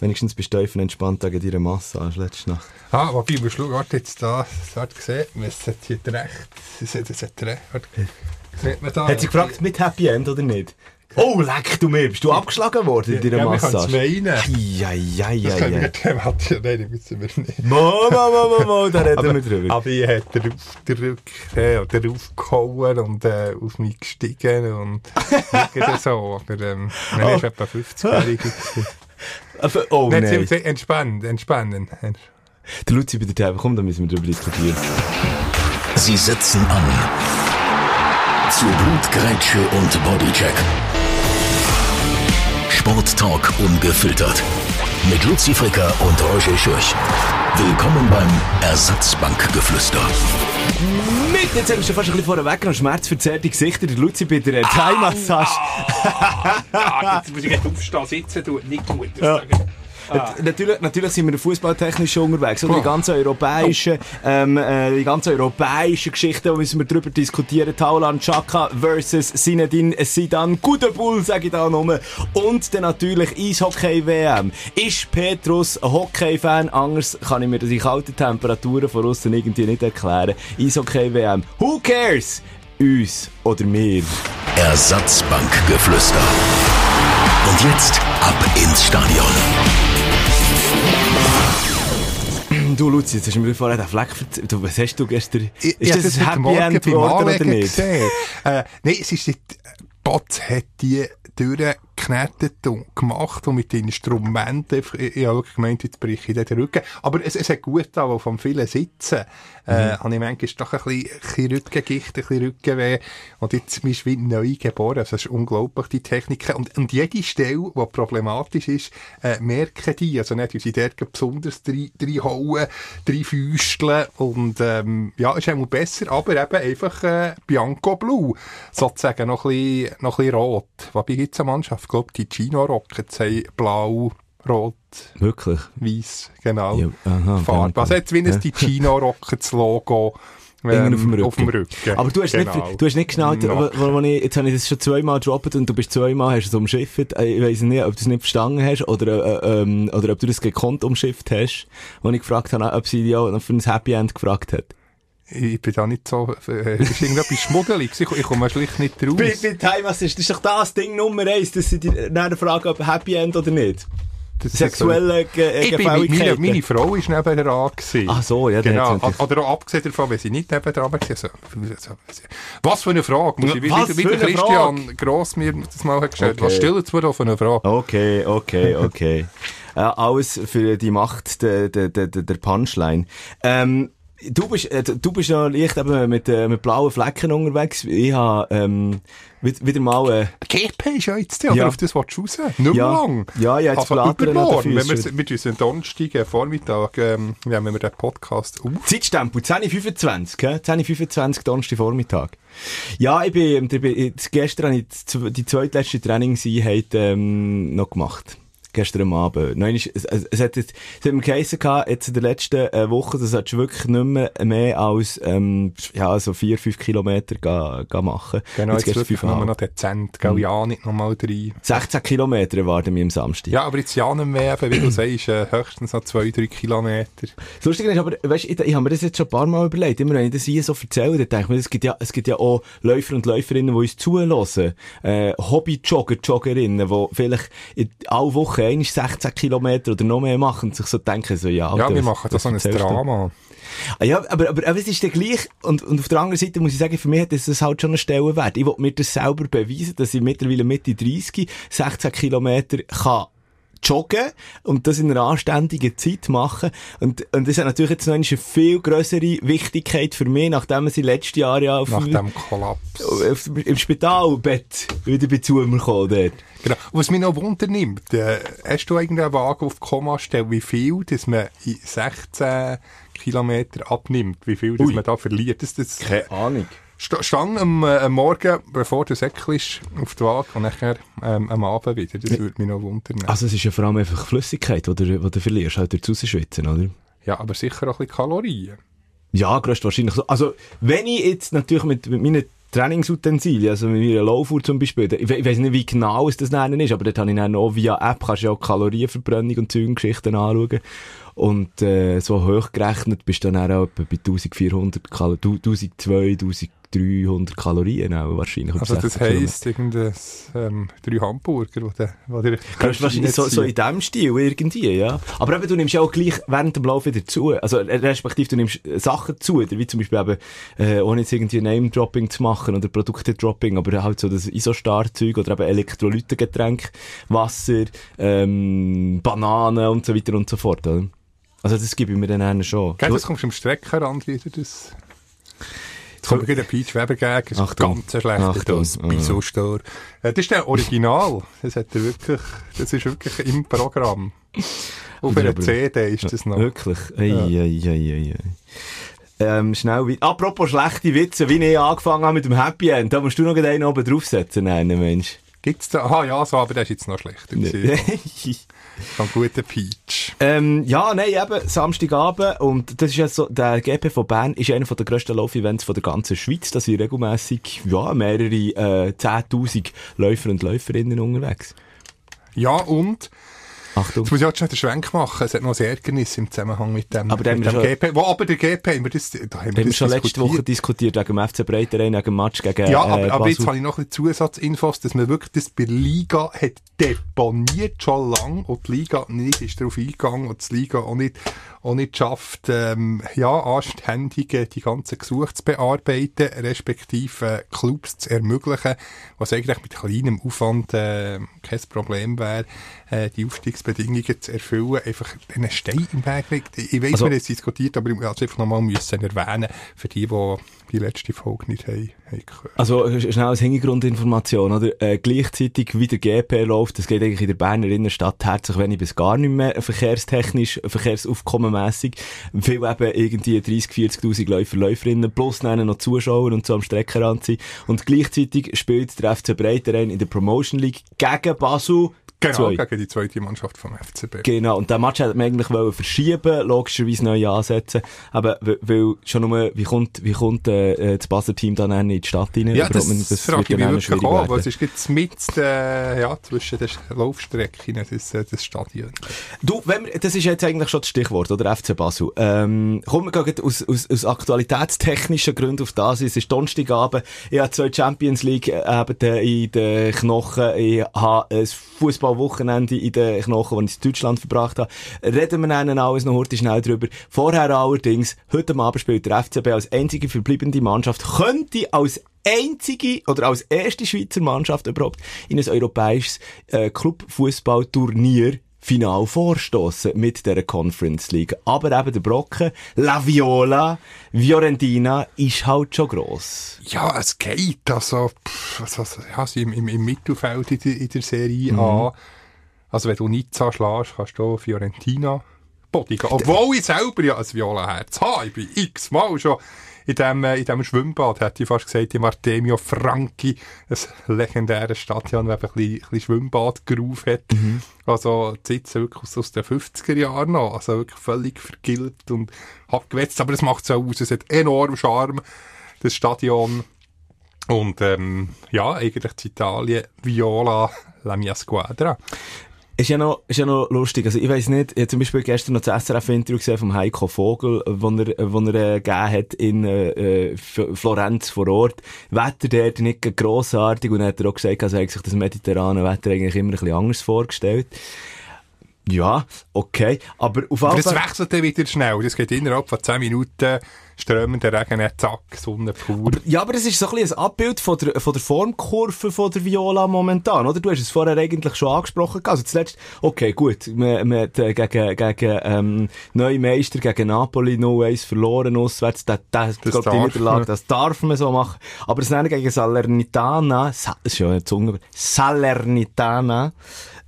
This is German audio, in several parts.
Wenigstens bist du und entspannt wegen deiner Massage letzte Nacht. Ah, wobei, du schau, warte jetzt da, das gesehen, es hat hier recht, es hat, hat recht, warte, sieht man da? Hat sie gefragt, mit Happy End oder nicht? Oh, leck du mir, bist du abgeschlagen worden in deiner ja, Massage? Ja, wir meinen. Ja, ja, ja, Das können wir thematisch, nein, das müssen wir nicht. Mo, mo, mo, mo, mo, da reden wir drüber. aber ich hat auf den Rücken, äh, oder aufgehauen und äh, auf mich gestiegen und so, aber ähm, man Oh. ist etwa 50-jährig. Aber- Oh, Nein, nein. sie- sie- entspannen, entspannen. Der Luzi bei der Table, komm, da müssen wir drüber diskutieren. Sie setzen an. Zu Blutgrätsche und Bodycheck. Sporttalk ungefiltert. Mit Luzi Fricker und Roger Schürch. Willkommen beim Ersatzbankgeflüster. Mit, jetzt haben wir schon fast ein bisschen vorweg noch schmerzverzerrte Gesichter. Der Luzi bei der Thai-Massage. Ah, jetzt muss ich gleich aufstehen, sitzen tut nicht gut. Ja. Äh, Natürlich, natürlich sind wir fußballtechnisch schon unterwegs. Oder die ganzen europäischen, ähm, äh, die ganzen europäischen Geschichten, da müssen wir drüber diskutieren. Taulan Chaka versus Sinedin Sidan. Guter Bull, sage ich da nur. Und dann natürlich Eishockey-WM. Ist Petrus ein Hockey-Fan? Anders kann ich mir die kalten Temperaturen von außen irgendwie nicht erklären. Eishockey-WM. Who cares? Uns oder mir? Ersatzbankgeflüster. Und jetzt ab ins Stadion. Du, Luzi, jetzt hast du mir vorher den Fleck. Du, was hast du gestern? Ist ich das hab ein Happy End geworden oder nicht? Gesehen. Äh, nein, es ist nicht, Botz hat die durchgeknetet und gemacht und mit Instrumenten, ich, ich habe wirklich gemeint, jetzt breche ich den Rücken. Aber es, es hat gut weil vom vielen Sitzen, äh, habe ich manchmal doch ein bisschen, ein bisschen Rückengicht, ein bisschen Rückenweh. Und jetzt bist du wie neu geboren. Also, das ist unglaublich, die Techniken. Und, und jede Stelle, die problematisch ist, äh, merken die. Also nicht, weil sie dort besonders drei, drei hauen, drei Füsteln. Und, ähm, ja, ist einmal besser, aber eben einfach, äh, Bianco Blue. Sozusagen noch ein bisschen, noch ein bisschen rot. Wobei gibt's eine Mannschaft? Ich glaube, die Chino Rockets haben blau, rot, Wirklich? weiß, genau. Ja, aha, Farbe. Also jetzt wie Ja. ein Ticino Rockets Logo ähm, auf dem Rücken. auf dem Rücken. Aber du hast, Genau. nicht, du hast nicht geschnallt, No. wo, wo ich, jetzt habe ich das schon zweimal gedroppt und du bist zweimal, hast es umschifft. Äh, Ich weiss nicht, ob du es nicht verstanden hast oder, äh, ähm, oder ob du das gekonnt umschifft hast, wo ich gefragt habe, ob sie dich auch noch für ein Happy End gefragt hat. Ich bin da nicht so, äh, ist irgendetwas Schmuddeliges. Ich, ich komme schlicht nicht raus. Bei, bei Timas ist das ist doch das Ding Nummer eins, dass sie dich nachher fragen, ob Happy End oder nicht. Das Sexuelle Ge Ich bin, meine, meine Frau war neben dran. gewesen. Ach so, ja, genau. Oder auch abgesehen davon, wenn sie nicht neben dran war. Also, also, was für eine Frage. Muss ich, wie, Was wie, wie für der eine Christian Gross mir das mal gestellt. Okay. Was stellen Sie für eine Frage? Okay, okay, okay. äh, alles für die Macht der, der, der, der Punchline. Ähm, du bist, äh, du bist ja leicht eben mit, äh, mit blauen Flecken unterwegs. Ich habe, ähm, wieder, wieder mal, äh, GP ist ja jetzt, oder? Ja. Auf das willst du raus? Nicht Ja. lang. Ja, ja, jetzt also übermorgen, wenn wir, wir unseren Donnerstag, äh, Vormittag, ähm, ja, wenn wir den Podcast auf. Zeitstempel, 10.25, gell? 10.25 Donnerstag Vormittag. Ja, ich bin, ich bin gestern habe ich die zweitletzte Trainingseinheit, ähm, noch gemacht. Gestern Abend. Nein, es, es, es hat jetzt, es hat mir geheissen jetzt in der letzten äh, Woche, das solltest du wirklich nicht mehr, mehr als, ähm, ja, so vier, fünf Kilometer gehen, gehen machen. Genau, jetzt, gestern wirklich nur noch dezent, gell? Ja, nicht nochmal rein. 16 Kilometer erwarten wir am Samstag. Ja, aber jetzt ja nicht mehr, eben, wie du sagst, äh, höchstens noch zwei, drei Kilometer. Das Lustige ist aber, weißt, ich, ich habe mir das jetzt schon ein paar Mal überlegt. Immer wenn ich das hier so erzähle, dann denke ich mir, es gibt ja, es gibt ja auch Läufer und Läuferinnen, die uns zuhören. Äh, Hobby-Jogger, Joggerinnen, die vielleicht in alle Wochen einmal 16 Kilometer oder noch mehr machen und sich so denken, so, ja, Ja, Alter, wir was- machen da was so ein? Drama. Ah, ja, aber, aber, aber es ist dann gleich, und, und auf der anderen Seite muss ich sagen, für mich hat das, das halt schon einen Stellenwert. Ich will mir das selber beweisen, dass ich mittlerweile Mitte 30, 16 Kilometer kann joggen und das in einer anständigen Zeit machen. Und, und das hat natürlich jetzt noch eine viel grössere Wichtigkeit für mich, nachdem sie letztes Jahr ja auf, Nach dem Kollaps. auf, im Spitalbett wieder bei zu mir gekommen dort. Genau. Was mich noch Wunder nimmt, äh, hast du irgendeinen Wagen auf Kommastelle, wie viel, dass man in 16 Kilometer abnimmt, wie viel, dass Ui. man da verliert? Das, das Keine Ahnung. St- Stand am, äh, am Morgen, bevor der Säckchen ist, auf die Waage und nachher ähm, am Abend wieder. Das würde mich noch wundern. Also es ist ja vor allem einfach Flüssigkeit, die du, die du verlierst, halt durch Rausschwitzen, oder? Ja, aber sicher auch ein bisschen Kalorien. Ja, größtwahrscheinlich so. Also, wenn ich jetzt natürlich mit, mit meinen Trainingsutensilien, also mit meiner Laufuhr zum Beispiel. Ich, ich weiss nicht, wie genau es das nennen ist, aber dort habe ich dann auch via App, kannst du ja auch Kalorienverbrennung und Zeugengeschichten anschauen. Und äh, so hochgerechnet bist du dann auch etwa bei 1400 Kalorien, 1200, 300 Kalorien auch wahrscheinlich. Also das heisst, irgendein, ähm, drei Hamburger, wo der, wo der wahrscheinlich so, so in dem Stil irgendwie, ja. Aber eben, du nimmst ja auch gleich während dem Lauf wieder zu. Also, respektive, du nimmst Sachen zu, wie zum Beispiel eben, äh, ohne jetzt irgendwie Name-Dropping zu machen oder Produkte-Dropping, aber halt so das Isostar-Zeug oder eben Elektrolytengetränk, Wasser, ähm, Bananen und so weiter und so fort, oder? Also das gebe ich mir dann schon. Gell, das kommst du im Streckenrand wieder, das... Jetzt kommt wieder Peach Weber gegen, das ist Achtung. ganz schlecht, Achtung. das Bisostor. Äh, Das ist der Original, das hat er wirklich, das ist wirklich im Programm. Auf einer CD ist das noch. Wirklich? Ei, ei, ei, ei, ei. Ähm, schnell weiter. Apropos schlechte Witze, wie ich angefangen habe mit dem Happy End, da musst du noch einen oben draufsetzen, nein, Mensch. Gibt's da? Aha, ja, so, aber der ist jetzt noch schlechter Von guten Peach. ähm, ja, nein, eben, Samstagabend, und das ist jetzt so, der GP von Bern ist einer der grössten Laufevents von der ganzen Schweiz, da sind regelmässig, ja, mehrere, äh, 10.000 Läufer und Läuferinnen unterwegs. Ja, und, Achtung. jetzt muss ich auch schnell den Schwenk machen, es hat noch ein Ärgernis im Zusammenhang mit dem, Aber mit dem GP. Wo, aber der GP, haben wir das, da haben wir das schon letzte. Woche diskutiert wegen dem FC Breiterein, wegen dem Match gegen Ja, äh, aber, aber jetzt habe ich noch ein bisschen Zusatzinfos, dass man wirklich das bei Liga hat deponiert schon lang und die Liga nicht ist darauf eingegangen und die Liga auch nicht, auch nicht schafft, ähm, ja, anständig äh, die ganzen Gesuche zu bearbeiten, respektive äh, Clubs zu ermöglichen, was eigentlich mit kleinem Aufwand äh, kein Problem wäre, äh, die Aufstiegsbedingungen zu erfüllen, einfach einen Stein im Weg liegt. Ich weiss, Also- wir haben es diskutiert, aber ich muss es einfach nochmal müssen erwähnen, für die, die die letzte Folge nicht haben, haben gehört. Also, sch- schnell als Hintergrundinformation, oder? Äh, gleichzeitig wie der GP läuft, das geht eigentlich in der Berner Innenstadt herzlich wenig bis gar nicht mehr verkehrstechnisch, verkehrsaufkommenmässig. Viel eben irgendwie 30, 40.000 Läufer, Läuferinnen, plus dann noch Zuschauer und so am Streckenrand sind. Und gleichzeitig spielt der FC Breiterein in der Promotion League gegen Basel. Genau, zwei. gegen die zweite Mannschaft vom FCB. Genau, und den Match hätte man eigentlich wollen verschieben, logischerweise neu ansetzen. Aber, weil- schon nur, wie kommt, wie kommt, äh, das Basler Team dann in die Stadt rein? ja, das, nicht, das frage wird ich mich wirklich auch, weil es ist jetzt mit, äh, ja, zwischen den Laufstrecken, das, äh, das Stadion. Du, wenn wir, das ist jetzt eigentlich schon das Stichwort, oder? FC Basel. Ähm, kommen wir gleich aus, aus, aus aktualitätstechnischen Gründen auf das. Es ist Donnerstagabend. Ich habe zwei Champions League äh, eben äh, in den Knochen. Ich habe ein Fußballwochenende in den Knochen, das ich in Deutschland verbracht habe. Reden wir dann alles noch heute schnell drüber. Vorher allerdings, heute Abend spielt der FCB als einzige verbleibende Mannschaft, könnte als einzige oder als erste Schweizer Mannschaft überhaupt in ein europäisches äh, Clubfußballturnier Final vorstoßen mit der Conference League. Aber eben der Brocken, La Viola, Fiorentina ist halt schon gross. Ja, es geht, also, pff, also, ja, sie im, im, im Mittelfeld in der, in der Serie Mhm. A. Also, wenn du Nizza schlägst, kannst du Fiorentina bodigen. Obwohl ich selber ja ein Viola-Herz habe. Ich bin x-mal schon in dem, äh, in dem Schwimmbad, hätte ich fast gesagt, im Artemio Franchi, ein legendäres Stadion, das ein bisschen, bisschen Schwimmbadgeruf hat. Also, die Sitze wirklich aus, aus den 50er Jahren noch. Also, wirklich völlig vergilbt und abgewetzt. Aber es macht es auch aus. Es hat enorm Charme, das Stadion. Und, ähm, ja, eigentlich in Italien, Viola, la mia squadra. Ist ja noch, ist ja noch lustig. Also, ich weiss nicht, ich habe zum Beispiel gestern noch das SRF-Interview gesehen vom Heiko Vogel, wo er, wo er, äh, gegeben in, äh, äh, Florenz vor Ort. Wetter dort nicht grossartig und dann hat er auch gesagt, also, er hat sich das mediterrane Wetter eigentlich immer ein bisschen anders vorgestellt. Ja, okay. Aber auf Aber das Fall... wechselt dann wieder schnell. Das geht innerhalb von 10 Minuten, strömender Regen, zack, Sonne pur. Ja, aber es ist so ein bisschen ein Abbild von der, von der Formkurve von der Viola momentan, oder? Du hast es vorher eigentlich schon angesprochen. Also zuletzt, okay, gut, man, man hat äh, gegen, gegen ähm, neue Meister, gegen Napoli 0-1 verloren auswärts. Das, das, Das das die darf Niederlage, man. das darf man so machen. Aber Nennen gegen Salernitana, Sa das ist ja eine Zunge, Salernitana,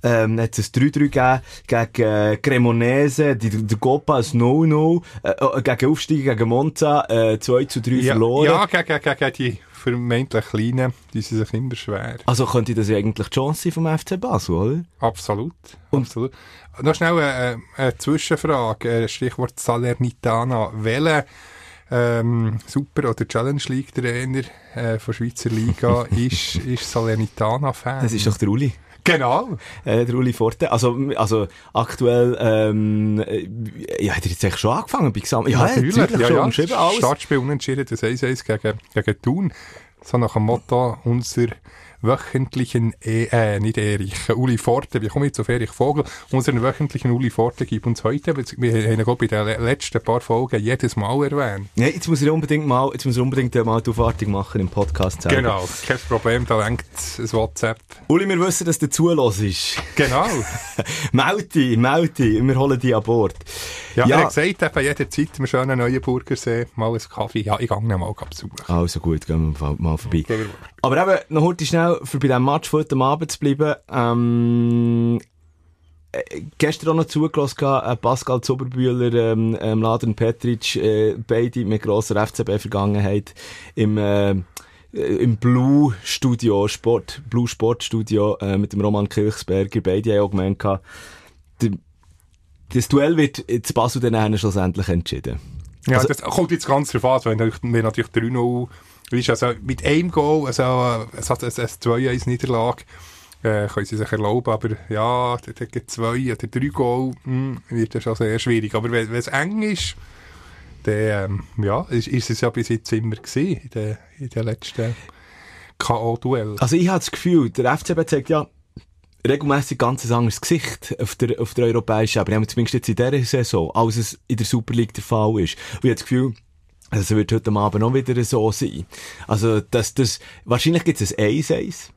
ähm, hat es ein 3-3 gegeben, gegen äh, Cremonese, die, der Copa ein 0-0, äh, äh, gegen Aufsteiger, gegen Monza, äh, 2 zu 3 Ja, verloren. ja gegen, gegen, die vermeintlich Kleinen, die sind sich immer schwer. Also könnte das ja eigentlich die Chance sein vom FC Basel, oder? Absolut. Und- absolut. Noch schnell eine, eine Zwischenfrage, äh, Stichwort Salernitana. Welche ähm, Super- oder Challenge League-Trainer äh, von Schweizer Liga ist, ist Salernitana-Fan. Das ist doch der Uli. Genau. Äh, der Uli Forte. Also, also aktuell, ähm, äh, ja, hat er jetzt eigentlich schon angefangen bei Gesamt? Ja, natürlich, natürlich ja, schon ja. umschrieben, alles. Startspiel unentschieden, das 1-1 gegen, gegen Thun. So nach dem Motto, unser wöchentlichen, e äh, nicht Erich, Uli Forte, wie komme ich zu Erich Vogel? Unseren wöchentlichen Uli Forte gibt uns heute, wir haben ihn bei den le- letzten paar Folgen jedes Mal erwähnt. Ja, jetzt muss er unbedingt mal, jetzt muss er unbedingt mal die Aufwartung machen im Podcast selber. Genau, kein Problem, da lenkt ein WhatsApp. Uli, wir wissen, dass du zulässt. Genau. meld dich, wir holen dich an Bord. Ja, Ja. er hat gesagt, eben jederzeit im schönen Neuenburgersee mal einen Kaffee. Ja, ich gehe ihn mal besuchen. Also gut, gehen wir mal- mal vorbei. Aber eben, noch heute schnell, für bei diesem Match von heute Abend zu bleiben, ähm, äh, gestern auch noch zugelassen, äh, Pascal Zuberbühler, ähm, ähm, Laden Petric, äh, beide mit grosser FCB-Vergangenheit im, äh, im Blue Studio, Sport, Blue Sport Studio, äh, mit dem Roman Kirchsberger, beide haben auch gemeint, das Duell wird in Basel dann schlussendlich entschieden. Ja, Also- das kommt jetzt ganz drauf an, wenn natürlich, wenn natürlich 3-0 ist, also mit einem Goal, also hat eine 2-1-Niederlage, äh, können sie sich erlauben, aber ja, gibt zwei oder drei Goal, hm, wird das schon sehr schwierig. Aber wenn es eng ist, dann, ähm, ja, ist, ist es ja bis jetzt immer gewesen, in den, in den letzten K.O.-Duell. Also ich habe das Gefühl, der FCB zeigt ja regelmäßig ganz ein anderes Gesicht auf der, auf der europäischen Ebene, zumindest jetzt in dieser Saison, als es in der Super League der Fall ist. Und ich habe das Gefühl, also es wird heute Abend auch wieder so sein. Also, dass das, wahrscheinlich gibt es ein 1-1.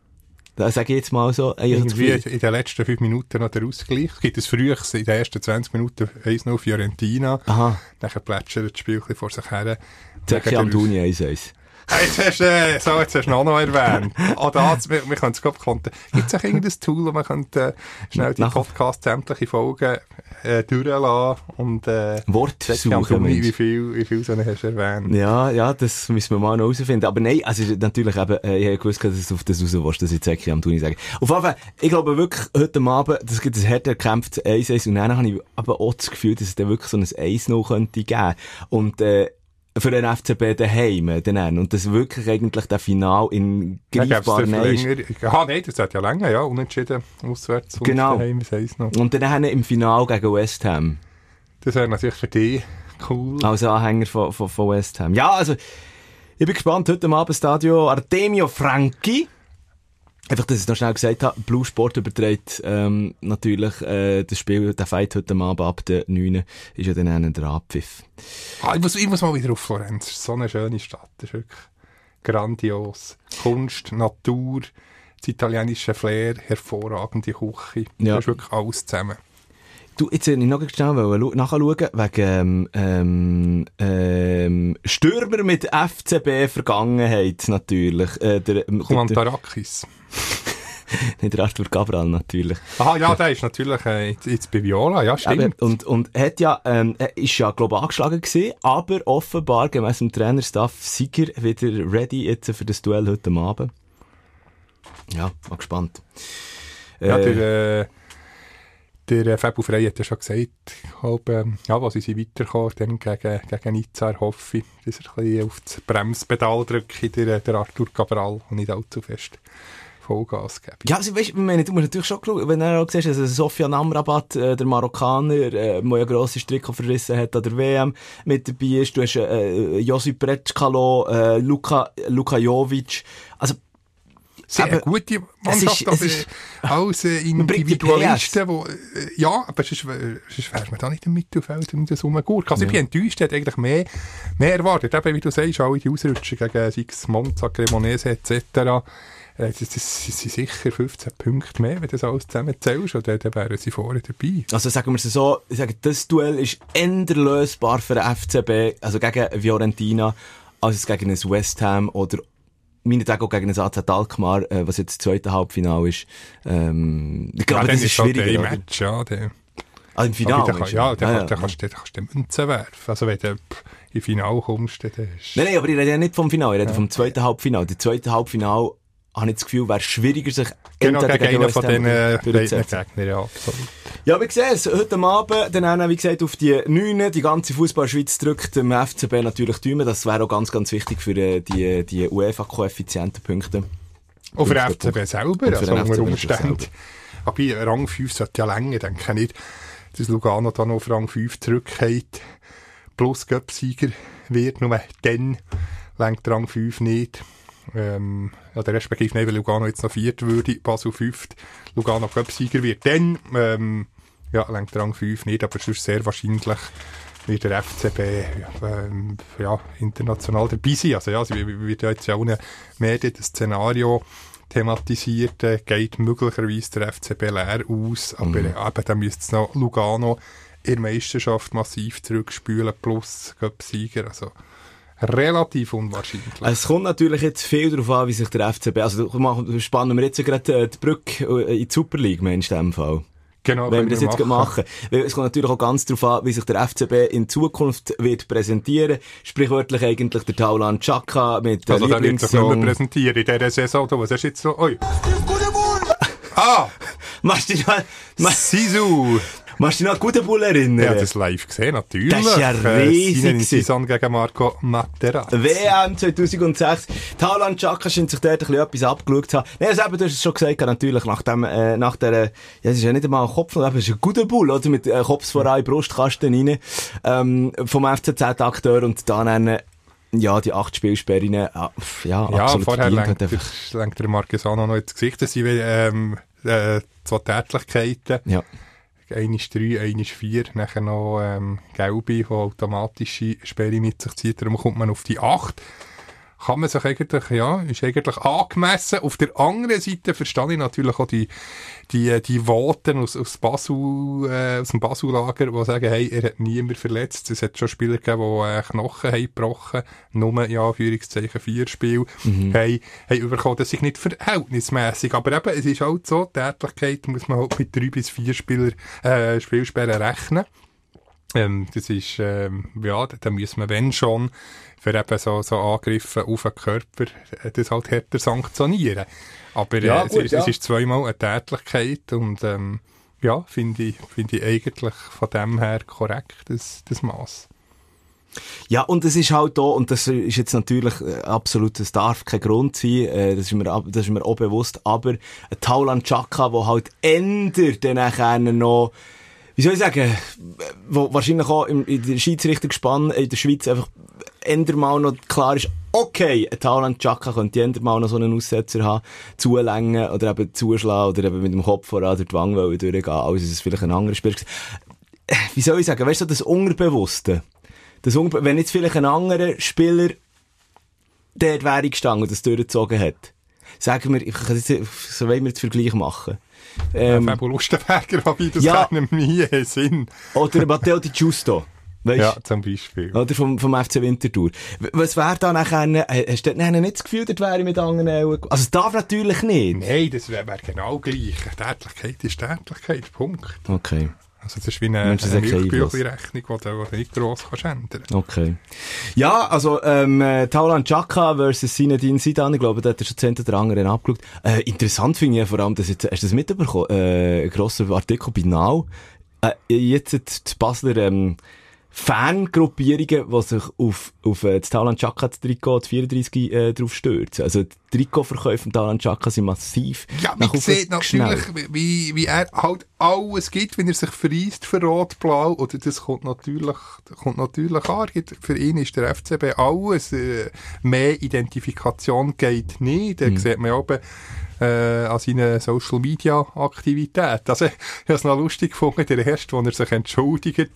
Das sage ich jetzt mal so. Das Irgendwie in den letzten fünf Minuten noch der Ausgleich. Es gibt ein frühes, in den ersten 20 Minuten 1-0 Fiorentina. Aha, Dann plätschert das Spiel ein bisschen vor sich her. Gegen den Antuni 1-1. Jetzt hast du, äh, so, jetzt hast du auch noch erwähnt. Ah, das, wir, wir können es gerade konnten. Gibt es auch irgendein Tool, wo man könnte, äh, schnell die Podcasts sämtliche Folgen, äh, durchlassen und, äh, Wort checken, suchen, wie Mensch. viel, wie viel so hast du erwähnt. Ja, ja, das müssen wir mal noch herausfinden. Aber nein, also natürlich eben, äh, ich habe gewusst, dass du auf das raus willst, dass ich Zeki am Tuni sage. Auf jeden Fall, ich glaube wirklich, heute Abend, das gibt ein härter gekämpftes 1-1 und dann habe ich aber auch das Gefühl, dass es dann wirklich so ein 1-0 könnte geben. Und, äh, für den FCB daheim, dann, und das wirklich eigentlich der Final in greifbar näher ist. Ah, nein, das hat ja länger, ja, unentschieden, auswärts, und Genau. daheim, wie heisst noch. Und dann im Final gegen West Ham. Das wäre natürlich für dich cool. Als Anhänger von, von, von West Ham. Ja, also, ich bin gespannt. Heute Abend Stadio Artemio Franchi. Einfach, dass ich noch schnell gesagt habe, Blue Sport überträgt ähm, natürlich äh, das Spiel, der Fight heute Abend ab der 9. ist ja dann der Abpfiff. Ah, ich, muss, ich muss mal wieder auf Florenz. Das ist so eine schöne Stadt. Das ist wirklich grandios. Kunst, Natur, das italienische Flair, hervorragende Küche. Ja. Das ist wirklich alles zusammen. Du, jetzt will ich noch schnell nachschauen, wegen ähm, ähm, ähm, Stürmer mit FCB-Vergangenheit natürlich. Äh, der, ähm, Kumantarakis. nicht der Arthur Cabral natürlich. Aha, ja, der ist natürlich äh, jetzt, jetzt bei Viola. Ja, Eben, stimmt. und, und hat ja, ähm, er ist ja, glaube ich, angeschlagen gewesen, aber offenbar, gemäss dem Trainerstaff, Sieger wieder ready jetzt für das Duell heute Abend. Ja, mal gespannt. Ja, Äh, der, äh, der äh, Fabio Frey hat ja schon gesagt, glaube, ähm, ja, was sie weiterkommen, dann gegen, gegen Nizza hoffe ich, dass er ein bisschen auf das Bremspedal drückt, der, der Arthur Cabral, und nicht allzu fest Vollgas gibt. Ja, also, weißt, meine, du musst natürlich schon schauen, wenn du auch siehst, dass Sofian Amrabat, äh, der Marokkaner, äh, der ja grosse Stricke verrissen hat an der WM, mit dabei ist. Du hast äh, Josip Pretschkalo, äh, Luka, Luka Jovic. Also, Sehr Aber gute es Mannschaft, ist- es aber ist- die Individualisten, wo, äh, ja, aber sonst, wär- sonst wäre man da nicht im Mittelfeld und das rumgurken. Also ich bin enttäuscht, hätte eigentlich mehr, mehr erwartet. Eben, wie du sagst, alle die Ausrutscher gegen Six Monza, Cremonese etc., das, das, das sind sicher 15 Punkte mehr, wenn du das alles zusammenzählst, und dann, dann wären sie vorne dabei. Also sagen wir es so, ich sage, das Duell ist eher lösbar für den FCB, also gegen Fiorentina, als es gegen ein West Ham oder meinetwegen auch gegen ein AZ Alkmaar, äh, was jetzt das zweite Halbfinale ist. Ähm, ich glaube, ja, das ist halt schwieriger. ein oder? Match, ja. Der, Ah, im Finale. kann, ja, dann, Ah, kannst- dann kannst du dann kannst du den Münzen werfen. Also wenn du in Finale kommst, dann ist... Nein, nein, aber ich rede ja nicht vom Finale, ich rede vom zweiten Halbfinale. Der zweite Halbfinale habe ich das Gefühl, wäre schwieriger, sich Genau, gegen einen von diesen durchzusetzen. Gegnern, ja, absolut. Ja, wir sehen es. Heute Abend, dann wie gesagt, auf die 9. Die ganze Fußballschweiz drückt dem FCB natürlich die. Das wäre auch ganz, ganz wichtig für äh, die, die UEFA-Koeffizientenpunkte. Und für den Fünfter FCB selber, also den unter Umständen. Aber Rang 5 sollte ja länger, denke ich nicht, dass Lugano dann auf Rang 5 zurückgeht, plus Göpsieger wird, nur dann lenkt Rang 5 nicht. Ähm, ja, der respektive nicht, weil Lugano jetzt noch viert würde, Basel 5, Lugano Göpsieger wird dann, ähm, ja, lenkt Rang 5 nicht, aber sonst sehr wahrscheinlich wird der FCB ähm, ja, international dabei sein. Also ja, es wird ja jetzt ja auch in den Medien das Szenario thematisiert, äh, geht möglicherweise der FCB leer aus, aber Mhm. eben, dann müsste es noch Lugano in der Meisterschaft massiv zurückspülen, plus Cup-Sieger, also relativ unwahrscheinlich. Es kommt natürlich jetzt viel darauf an, wie sich der FCB, also machen- spannen wir jetzt gerade äh, die Brücke äh, in die Super League, meinst du, in dem Fall? genau, Wenn wir das jetzt machen. Weil es kommt natürlich auch ganz darauf an, wie sich der FCB in Zukunft wird präsentieren. Sprichwörtlich eigentlich der Taulan Chaka mit der Also dann wird sich nicht mehr präsentieren in dieser Saison. Was du jetzt so? Oi. Ah! Machst du dich noch, ma- Sisu! Machst du noch an Gutenbull erinnern? Ja, das live gesehen, natürlich. Das ist ja Äh, riesig gewesen. Zidane gegen Marco Materazzi. WM 2006. Taulan Chaka scheint sich dort ein bisschen etwas abgeschaut zu haben. Nein, also eben, du hast es schon gesagt, natürlich, nach dem, äh, nach der, ja, es ist ja nicht einmal ein Kopf, aber es ist ein guter Bull, oder? Mit äh, Kopf voran, Brustkasten rein, ähm, vom FCZ-Akteur und dann, äh, ja, die acht Spielsperren, äh, ja, Ja, absolut vorher lenkt, einfach- lenkt der Marquesano noch ins Gesicht. Das sind ähm, äh, zwei Tätlichkeiten. Ja. Eine ist drei, eine ist vier. Nachher noch ähm, gelbe, die automatische Sperre mit sich zieht. Darum kommt man auf die acht. Kann man sich eigentlich, ja, ist eigentlich angemessen. Auf der anderen Seite verstehe ich natürlich auch die, die, die Voten aus, aus, Basel, äh, aus dem Basel-Lager, die sagen, hey, er hat niemand verletzt. Es hat schon Spieler gegeben, die äh, Knochen haben gebrochen. Nur, ja, Führungszeichen, vier Spiele. Mhm. Hey, hey, überkommen. Das ist nicht verhältnismäßig. Aber eben, es ist halt so, Tätlichkeit muss man halt mit drei bis vier Spieler, äh, Spielsperren rechnen. Ähm, das ist, ähm, ja, da muss man, wenn schon, für eben so, so Angriffe auf den Körper, äh, das halt härter sanktionieren. Aber äh, Ja, es, gut, ist, ja. es ist zweimal eine Tätlichkeit und ähm, ja, finde ich, finde ich eigentlich von dem her korrekt, das, das Maß. Ja, und es ist halt da, und das ist jetzt natürlich äh, absolut, das darf kein Grund sein, äh, das, ist mir, das ist mir auch bewusst, aber ein Taulan Chaka, der halt ändert dann nachher noch, wie soll ich sagen, wo wahrscheinlich auch im, in der Schiedsrichtergespann in der Schweiz einfach änder mal noch klar ist, okay, ein Taulan Chaka könnte änder mal noch so einen Aussetzer haben, zulängen oder eben zuschlagen oder eben mit dem Kopf voran durch die Wange durchgehen, als es vielleicht ein anderer. Äh, Wie soll ich sagen, weißt du, das Unterbewusste, das Unbe wenn jetzt vielleicht ein anderer Spieler dort wäre gestanden und das durchgezogen hat, sagen wir, ich kann so wollen wir jetzt Vergleich machen. Ähm, Fabio Lustenberger, wobei das ja. ja. nie Sinn. oder Matteo Di Giusto. Weißt Ja, zum Beispiel. Oder vom, vom FC Winterthur. Was wäre da nachher, hast du nachher nicht das Gefühl, wäre mit anderen, also es darf natürlich nicht. Nein, das wäre wär genau gleich. Tätlichkeit ist Tätlichkeit, Punkt. Okay, Also das ist wie eine, das eine Milchbüchli-Rechnung, die du nicht gross kannst ändern okay. Ja, also, ähm, äh, Taulan Chaka versus Zinedine Zidane, ich glaube, da hat er schon zehn oder anderen abgeschaut. Äh, interessant finde ich vor allem, dass jetzt, hast du das mitbekommen? Äh, ein grosser Artikel bei Now. Äh, jetzt die Basler, ähm, Fangruppierungen, die sich auf, auf äh, das Taulan Chaka Trikot, das 34 äh, drauf stürzen. Also Trikotverkäufe von Taulan Chaka sind massiv Ja, man sieht natürlich, wie, wie er halt alles gibt, wenn er sich verreist für Rot-Blau. Oder das kommt natürlich, kommt natürlich an. Für ihn ist der FCB alles. Äh, mehr Identifikation geht nicht. Da sieht man oben, äh, an seinen Social Media Aktivitäten. Also, ich habe es noch lustig gefunden, der erste, wo er sich entschuldigt,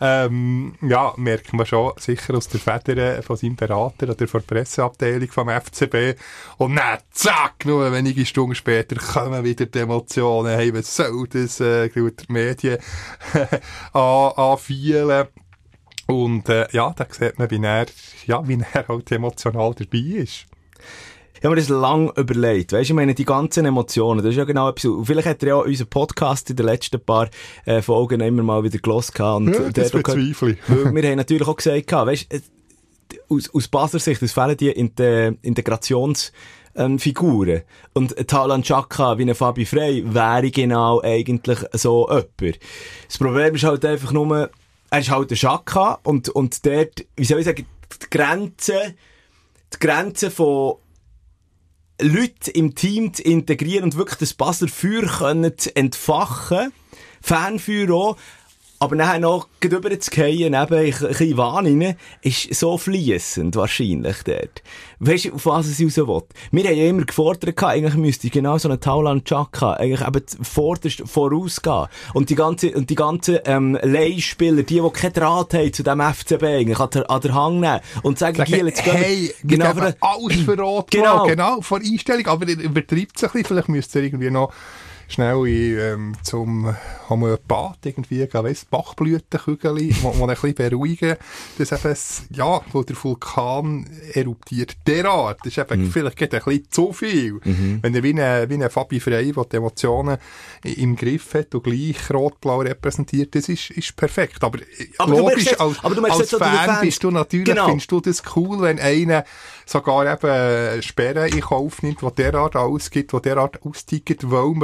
ähm, ja, merkt man schon sicher aus der Feder von seinem Berater oder von der Presseabteilung vom FCB. Und dann, zack, nur wenige Stunden später kommen wieder die Emotionen. Hey, was soll das, äh, die Medien an, anfielen. Und, äh, ja, da sieht man, wie er, ja, wie er halt emotional dabei ist. Ich habe mir das lang überlegt. Weißt du, ich meine, die ganzen Emotionen, das ist ja genau etwas. Und vielleicht hat er ja auch unseren Podcast in den letzten paar äh, Folgen immer mal wieder gelost gehabt. Und Ja, das bezweifle ich. Wir haben natürlich auch gesagt, weißt, aus, aus Basler Sicht, es fehlen die Inte Integrations- ähm, Figuren. Und Talan Chaka wie ein Fabi Frey wäre genau eigentlich so jemand. Das Problem ist halt einfach nur, er ist halt ein Chaka und, und dort, wie soll ich sagen, die Grenze, die Grenze von Leute im Team zu integrieren und wirklich das Basler Feuer können zu entfachen. Fanfeuer auch. Aber nachher noch drüber zu fallen, eben ein bisschen Wahn rein, ist so fließend wahrscheinlich dort. Weißt du, auf was es raus will? Wir haben ja immer gefordert, eigentlich müsste genau so ein Tauland Chaka eigentlich eben vorderst vorausgehen. Und die ganze, und die ganzen, ähm, Leihspieler, die, die keinen Draht haben zu dem FCB, eigentlich an der, an der Hang nehmen und sagen, hier, jetzt gehen hey, genau, für- alles verraten Genau. genau. genau, vor Einstellung, aber er übertreibt es ein bisschen, vielleicht müsste er irgendwie noch schnell in, ähm, zum Homöopath irgendwie gehen, weißt, Bachblütenkügel, wo, wo ein bisschen beruhigen, dass eben, ja, wo der Vulkan eruptiert, derart, das ist eben Mhm. vielleicht ein bisschen zu viel. Wenn er wie ein, wie ein Fabi Frey, der die Emotionen im Griff hat und gleich rot-blau repräsentiert, das ist, ist perfekt. Aber, Aber du merkst logisch, jetzt- als, aber als Fan bist du natürlich, Genau. findest du das cool, wenn einer sogar eben Sperren in Kauf nimmt, die derart ausgibt, die derart austicket, weil ihm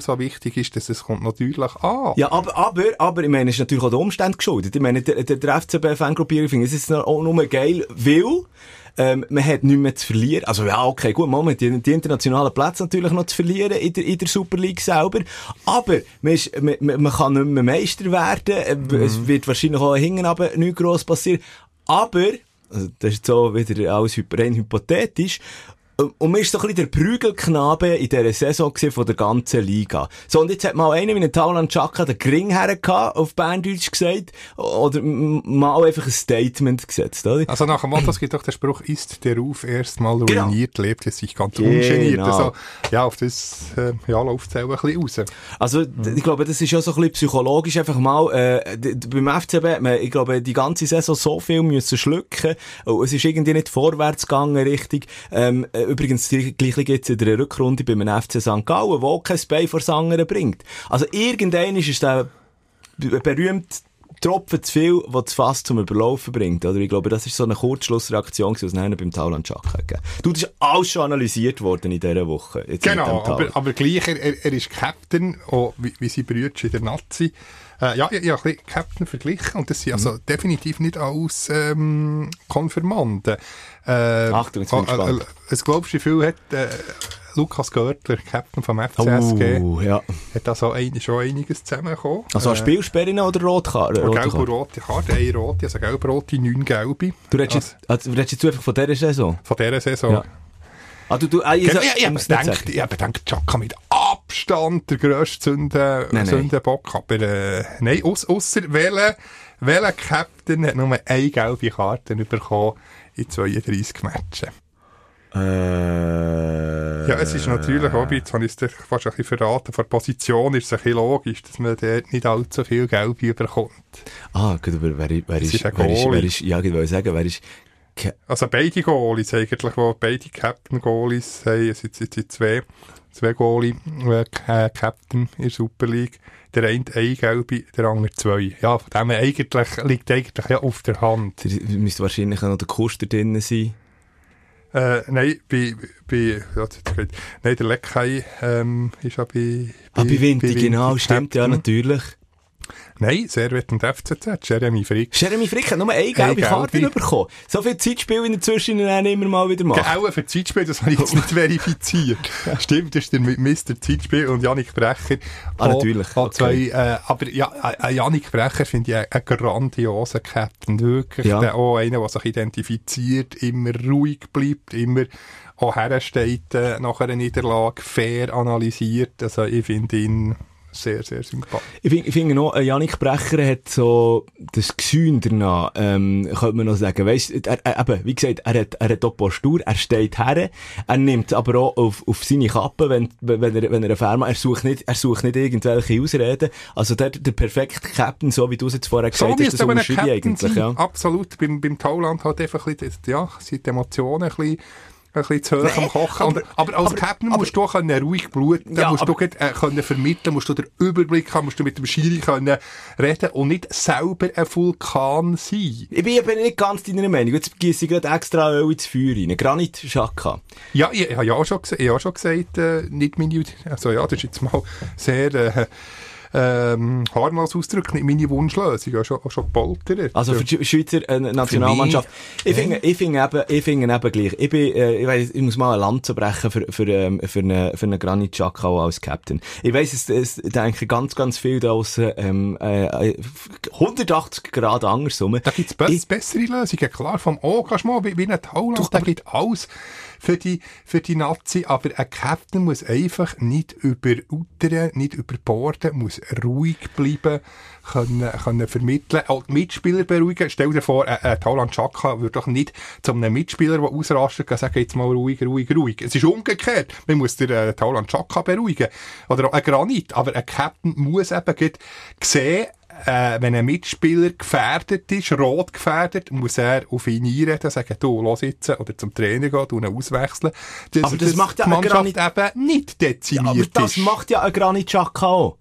So wichtig ist, dass es kommt natürlich an. Ja, aber, aber, aber, ich meine, es ist natürlich auch der Umstand geschuldet. Ich meine, der, der, der FCB-Fangruppierung es ist auch nur geil, weil, ähm, man hat nichts mehr zu verlieren. Also, ja, okay, gut, Moment, die, die internationalen Plätze natürlich noch zu verlieren in der, in der Super League selber. Aber, man, ist, man, man man kann nicht mehr Meister werden. Äh, Es wird wahrscheinlich auch hinten aber nichts gross passieren. Aber, also, das ist so wieder alles rein hypothetisch. Und man ist so ein bisschen der Prügelknabe in dieser Saison von der ganzen Liga. So, und jetzt hat mal einer wie ein Tauland Chaka den Gring hergehabt, auf Berndeutsch gesagt, oder mal einfach ein Statement gesetzt, oder? Also nach dem Motto, es gibt doch den Spruch, ist der Ruf erstmal Genau. ruiniert, lebt es sich ganz Genau. ungeniert. Also, ja, auf das äh, ja, läuft es auch ein bisschen raus. Also, d- ich glaube, das ist ja so ein bisschen psychologisch einfach mal, äh, beim FCB hat man, ich glaube, die ganze Saison so viel müssen schlucken, und es ist irgendwie nicht vorwärts gegangen, richtig. Ähm, äh, übrigens, die gleiche gibt's in der Rückrunde beim FC St. Gallen, wo kein Bein vor das andere bringt. Also, irgendein ist der berühmt Tropfen zu viel, der das Fass zum Überlaufen bringt. Oder ich glaube, das ist so eine Kurzschlussreaktion, die es nachher beim Tauland gegeben Du, das ist alles schon analysiert worden in dieser Woche. Genau, aber, aber gleich, er, er, ist Captain, auch wie, wie sein Brüder in der Nazi. Äh, ja, ich, ich habe Captain verglichen und das sind also definitiv nicht alles ähm, Konfirmanden. Äh, Achtung, jetzt bin ich äh, gespannt. äh, Was glaubst du, wie viel hat äh, Lukas Görtler, Captain vom FCSG, Oh, ja. hat also ein, schon einiges zusammengekommen? Also, äh, Spielsperren oder Rotkarte? Gelb Rote und rote Karte, eine rote, also gelb-rote, neun gelbe. Du redest jetzt, also, du redest jetzt einfach von dieser Saison? Von dieser Saison. Ja. Ah, du, du, ah, ich, ich ich nicht gedacht, sagen. ich habe gedacht, Chaka mit Abstand der grösste Sünden, Nein, nein. Sündenbock. Aber äh, nein, aus, ausser welcher, welcher Captain hat nur eine gelbe Karte bekommen in 32 Matchen? Äh, Ja, es ist natürlich auch, jetzt habe ich es dir fast ein bisschen verraten, von der Position ist es ein bisschen logisch, dass man dort nicht allzu viel Gelbe bekommt. Ah, gut, aber wer, wer, ist, ist wer ist, wer ist, ja, ich wollte sagen, wer ist, Also beide Goalies eigentlich, wo beide Captain-Goalies haben, es sind, es sind zwei, zwei Goalie, äh, Ca- Captain in der Super League. Der eine eine gelbe, der andere zwei. Ja, von dem eigentlich, liegt eigentlich ja auf der Hand. da müsste wahrscheinlich auch noch der Kuster drin sein. Äh, nein, bei, bei, ja, nein, der Leckei, ähm, ist ja bei, Ah, bei Winti, genau, stimmt, ja, natürlich. Nein, Servet und FCZ, Jeremy Frick. Jeremy Frick hat nur eine gelbe. Karte bekommen. So viel Zeitspiel in der Zwischenzeit immer mal wieder macht. Auch für Zeitspiel, das habe ich jetzt nicht verifiziert. Stimmt, das ist der Mr. Zeitspiel und Janik Brecher. Ah, natürlich, okay. zwei, äh, aber ja, äh, Janik Brecher finde ich einen, einen grandiosen Captain. Wirklich. Ja. Der, auch einer, der sich identifiziert, immer ruhig bleibt, immer auch hersteht äh, nach einer Niederlage, fair analysiert. Also ich finde ihn sehr, sehr sympathisch. Ich finde ich finde noch, äh, Janik Brecher hat so das Gesühn danach, ähm, könnte man noch sagen. Weißt, er, er, eben, wie gesagt, er hat, er hat auch Postur, er steht her, er nimmt aber auch auf, auf seine Kappe, wenn, wenn er, wenn er eine Firma, er sucht nicht, er sucht nicht irgendwelche Ausreden. Also der, der perfekte Captain, so wie du es jetzt vorher So gesagt hast, müsste das Captain eigentlich, ja. Absolut. Beim, beim Tauland halt einfach ein bisschen, ja, sind die Emotionen ein bisschen bisschen zu hoch am Kochen. aber- aber als aber- Captain musst du können ruhig bluten, Ja, musst aber- du äh, können vermitteln, musst du den Überblick haben, musst du mit dem Schiri können reden und nicht selber ein Vulkan sein. Ich bin eben nicht ganz deiner Meinung. Jetzt gieße ich gerade extra Öl ins Feuer rein. Granit Xhaka. Ja, ich, ich habe ja auch schon, ich auch schon gesagt, äh, nicht meine, also ja, das ist jetzt mal sehr, äh, ähm, harmlos ausgedrückt, nicht meine Wunschlösung, habe schon, auch schon gepoltert. Also für die Schweizer äh, Nationalmannschaft. Ich finde, ich finde eben, ich finde eben gleich. Ich bin, äh, ich weiss, ich muss mal ein Land brechen für, für, ähm, für eine, für eine Granit Xhaka auch als Captain. Ich weiss, es, es denken ganz, ganz viel da draussen, ähm, äh, 180 Grad andersrum. Da gibt's be Ich- bessere Lösungen. Klar, vom Engagement, wie, wie ein Holland, da gibt alles für die, für die Nazi. Aber ein Captain muss einfach nicht überutern, nicht überborden, muss ruhig bleiben, können, können vermitteln, auch die Mitspieler beruhigen. Stell dir vor, ein, ein Tauland Chaka würde doch nicht zu einem Mitspieler, der ausrastet, sagen, jetzt mal ruhig, ruhig, ruhig. Es ist umgekehrt. Man muss den äh, Tauland Chaka beruhigen. Oder auch ein Granit. Aber ein Captain muss eben sehen, äh, wenn ein Mitspieler gefährdet ist, rot gefährdet, muss er auf ihn einreden, sagen, du, los jetzt, oder zum Trainer gehen, du ihn auswechseln. Dass, Aber das macht ja die Mannschaft Granit- eben nicht dezimiert aber das ist. macht ja ein Granit Xhaka auch.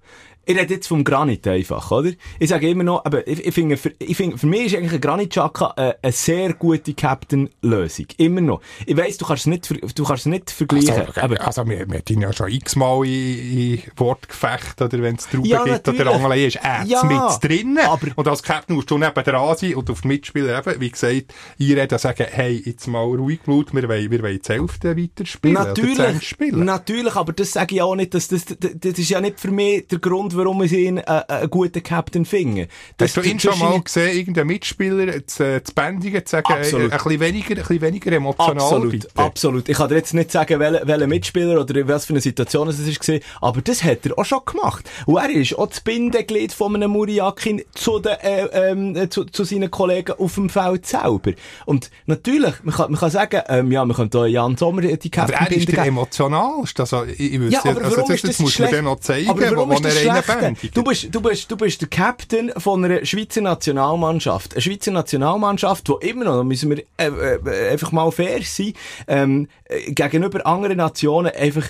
Ich rede jetzt vom Granit einfach, oder? Ich sage immer noch, aber ich, ich finde, für, ich finde, für mich ist eigentlich ein Granit Xhaka äh, eine sehr gute Captain-Lösung. Immer noch. Ich weiss, du kannst es nicht, du kannst es nicht vergleichen. also, aber, also, wir, wir haben ja schon x-mal in, in Wortgefecht, oder wenn es Trauben Ja, gibt, oder. Angelei ist er Ja, mit drinnen. aber- und als Captain musst du neben dran sein und auf die Mitspieler eben, wie gesagt, einreden, sagen, hey, jetzt mal ruhig Blut, wir wollen, wir wollen die Hälfte weiterspielen. Natürlich, spielen. natürlich, aber das sage ich auch nicht, dass das, das, das ist ja nicht für mich der Grund, warum ich ihn äh, einen guten Captain finde. Das, Hast du ihn schon mal gesehen, irgendeinen Mitspieler zu, zu bändigen, zu sagen, äh, Absolut. ein bisschen weniger, ein bisschen weniger emotional Absolut, bitte? absolut. Ich kann dir jetzt nicht sagen, welcher welcher Mitspieler oder was für eine Situation es war, aber das hat er auch schon gemacht. Und er ist auch das Bindeglied von einem Muriakin zu, den, äh, ähm, äh, zu, zu seinen Kollegen auf dem Feld selber. Und natürlich, man kann, man kann sagen, ähm, ja, man könnte auch Jan Sommer die Aber Captain er ist der emotionalste. Also, ich, ich Ja, aber also, warum das, ist das das muss man dann noch zeigen, aber wo, wo er einen bändigt. Du bist, du bist, du bist der Captain von einer Schweizer Nationalmannschaft. Eine Schweizer Nationalmannschaft, die immer noch, da müssen wir äh, äh, einfach mal fair sein, ähm, äh, gegenüber anderen Nationen einfach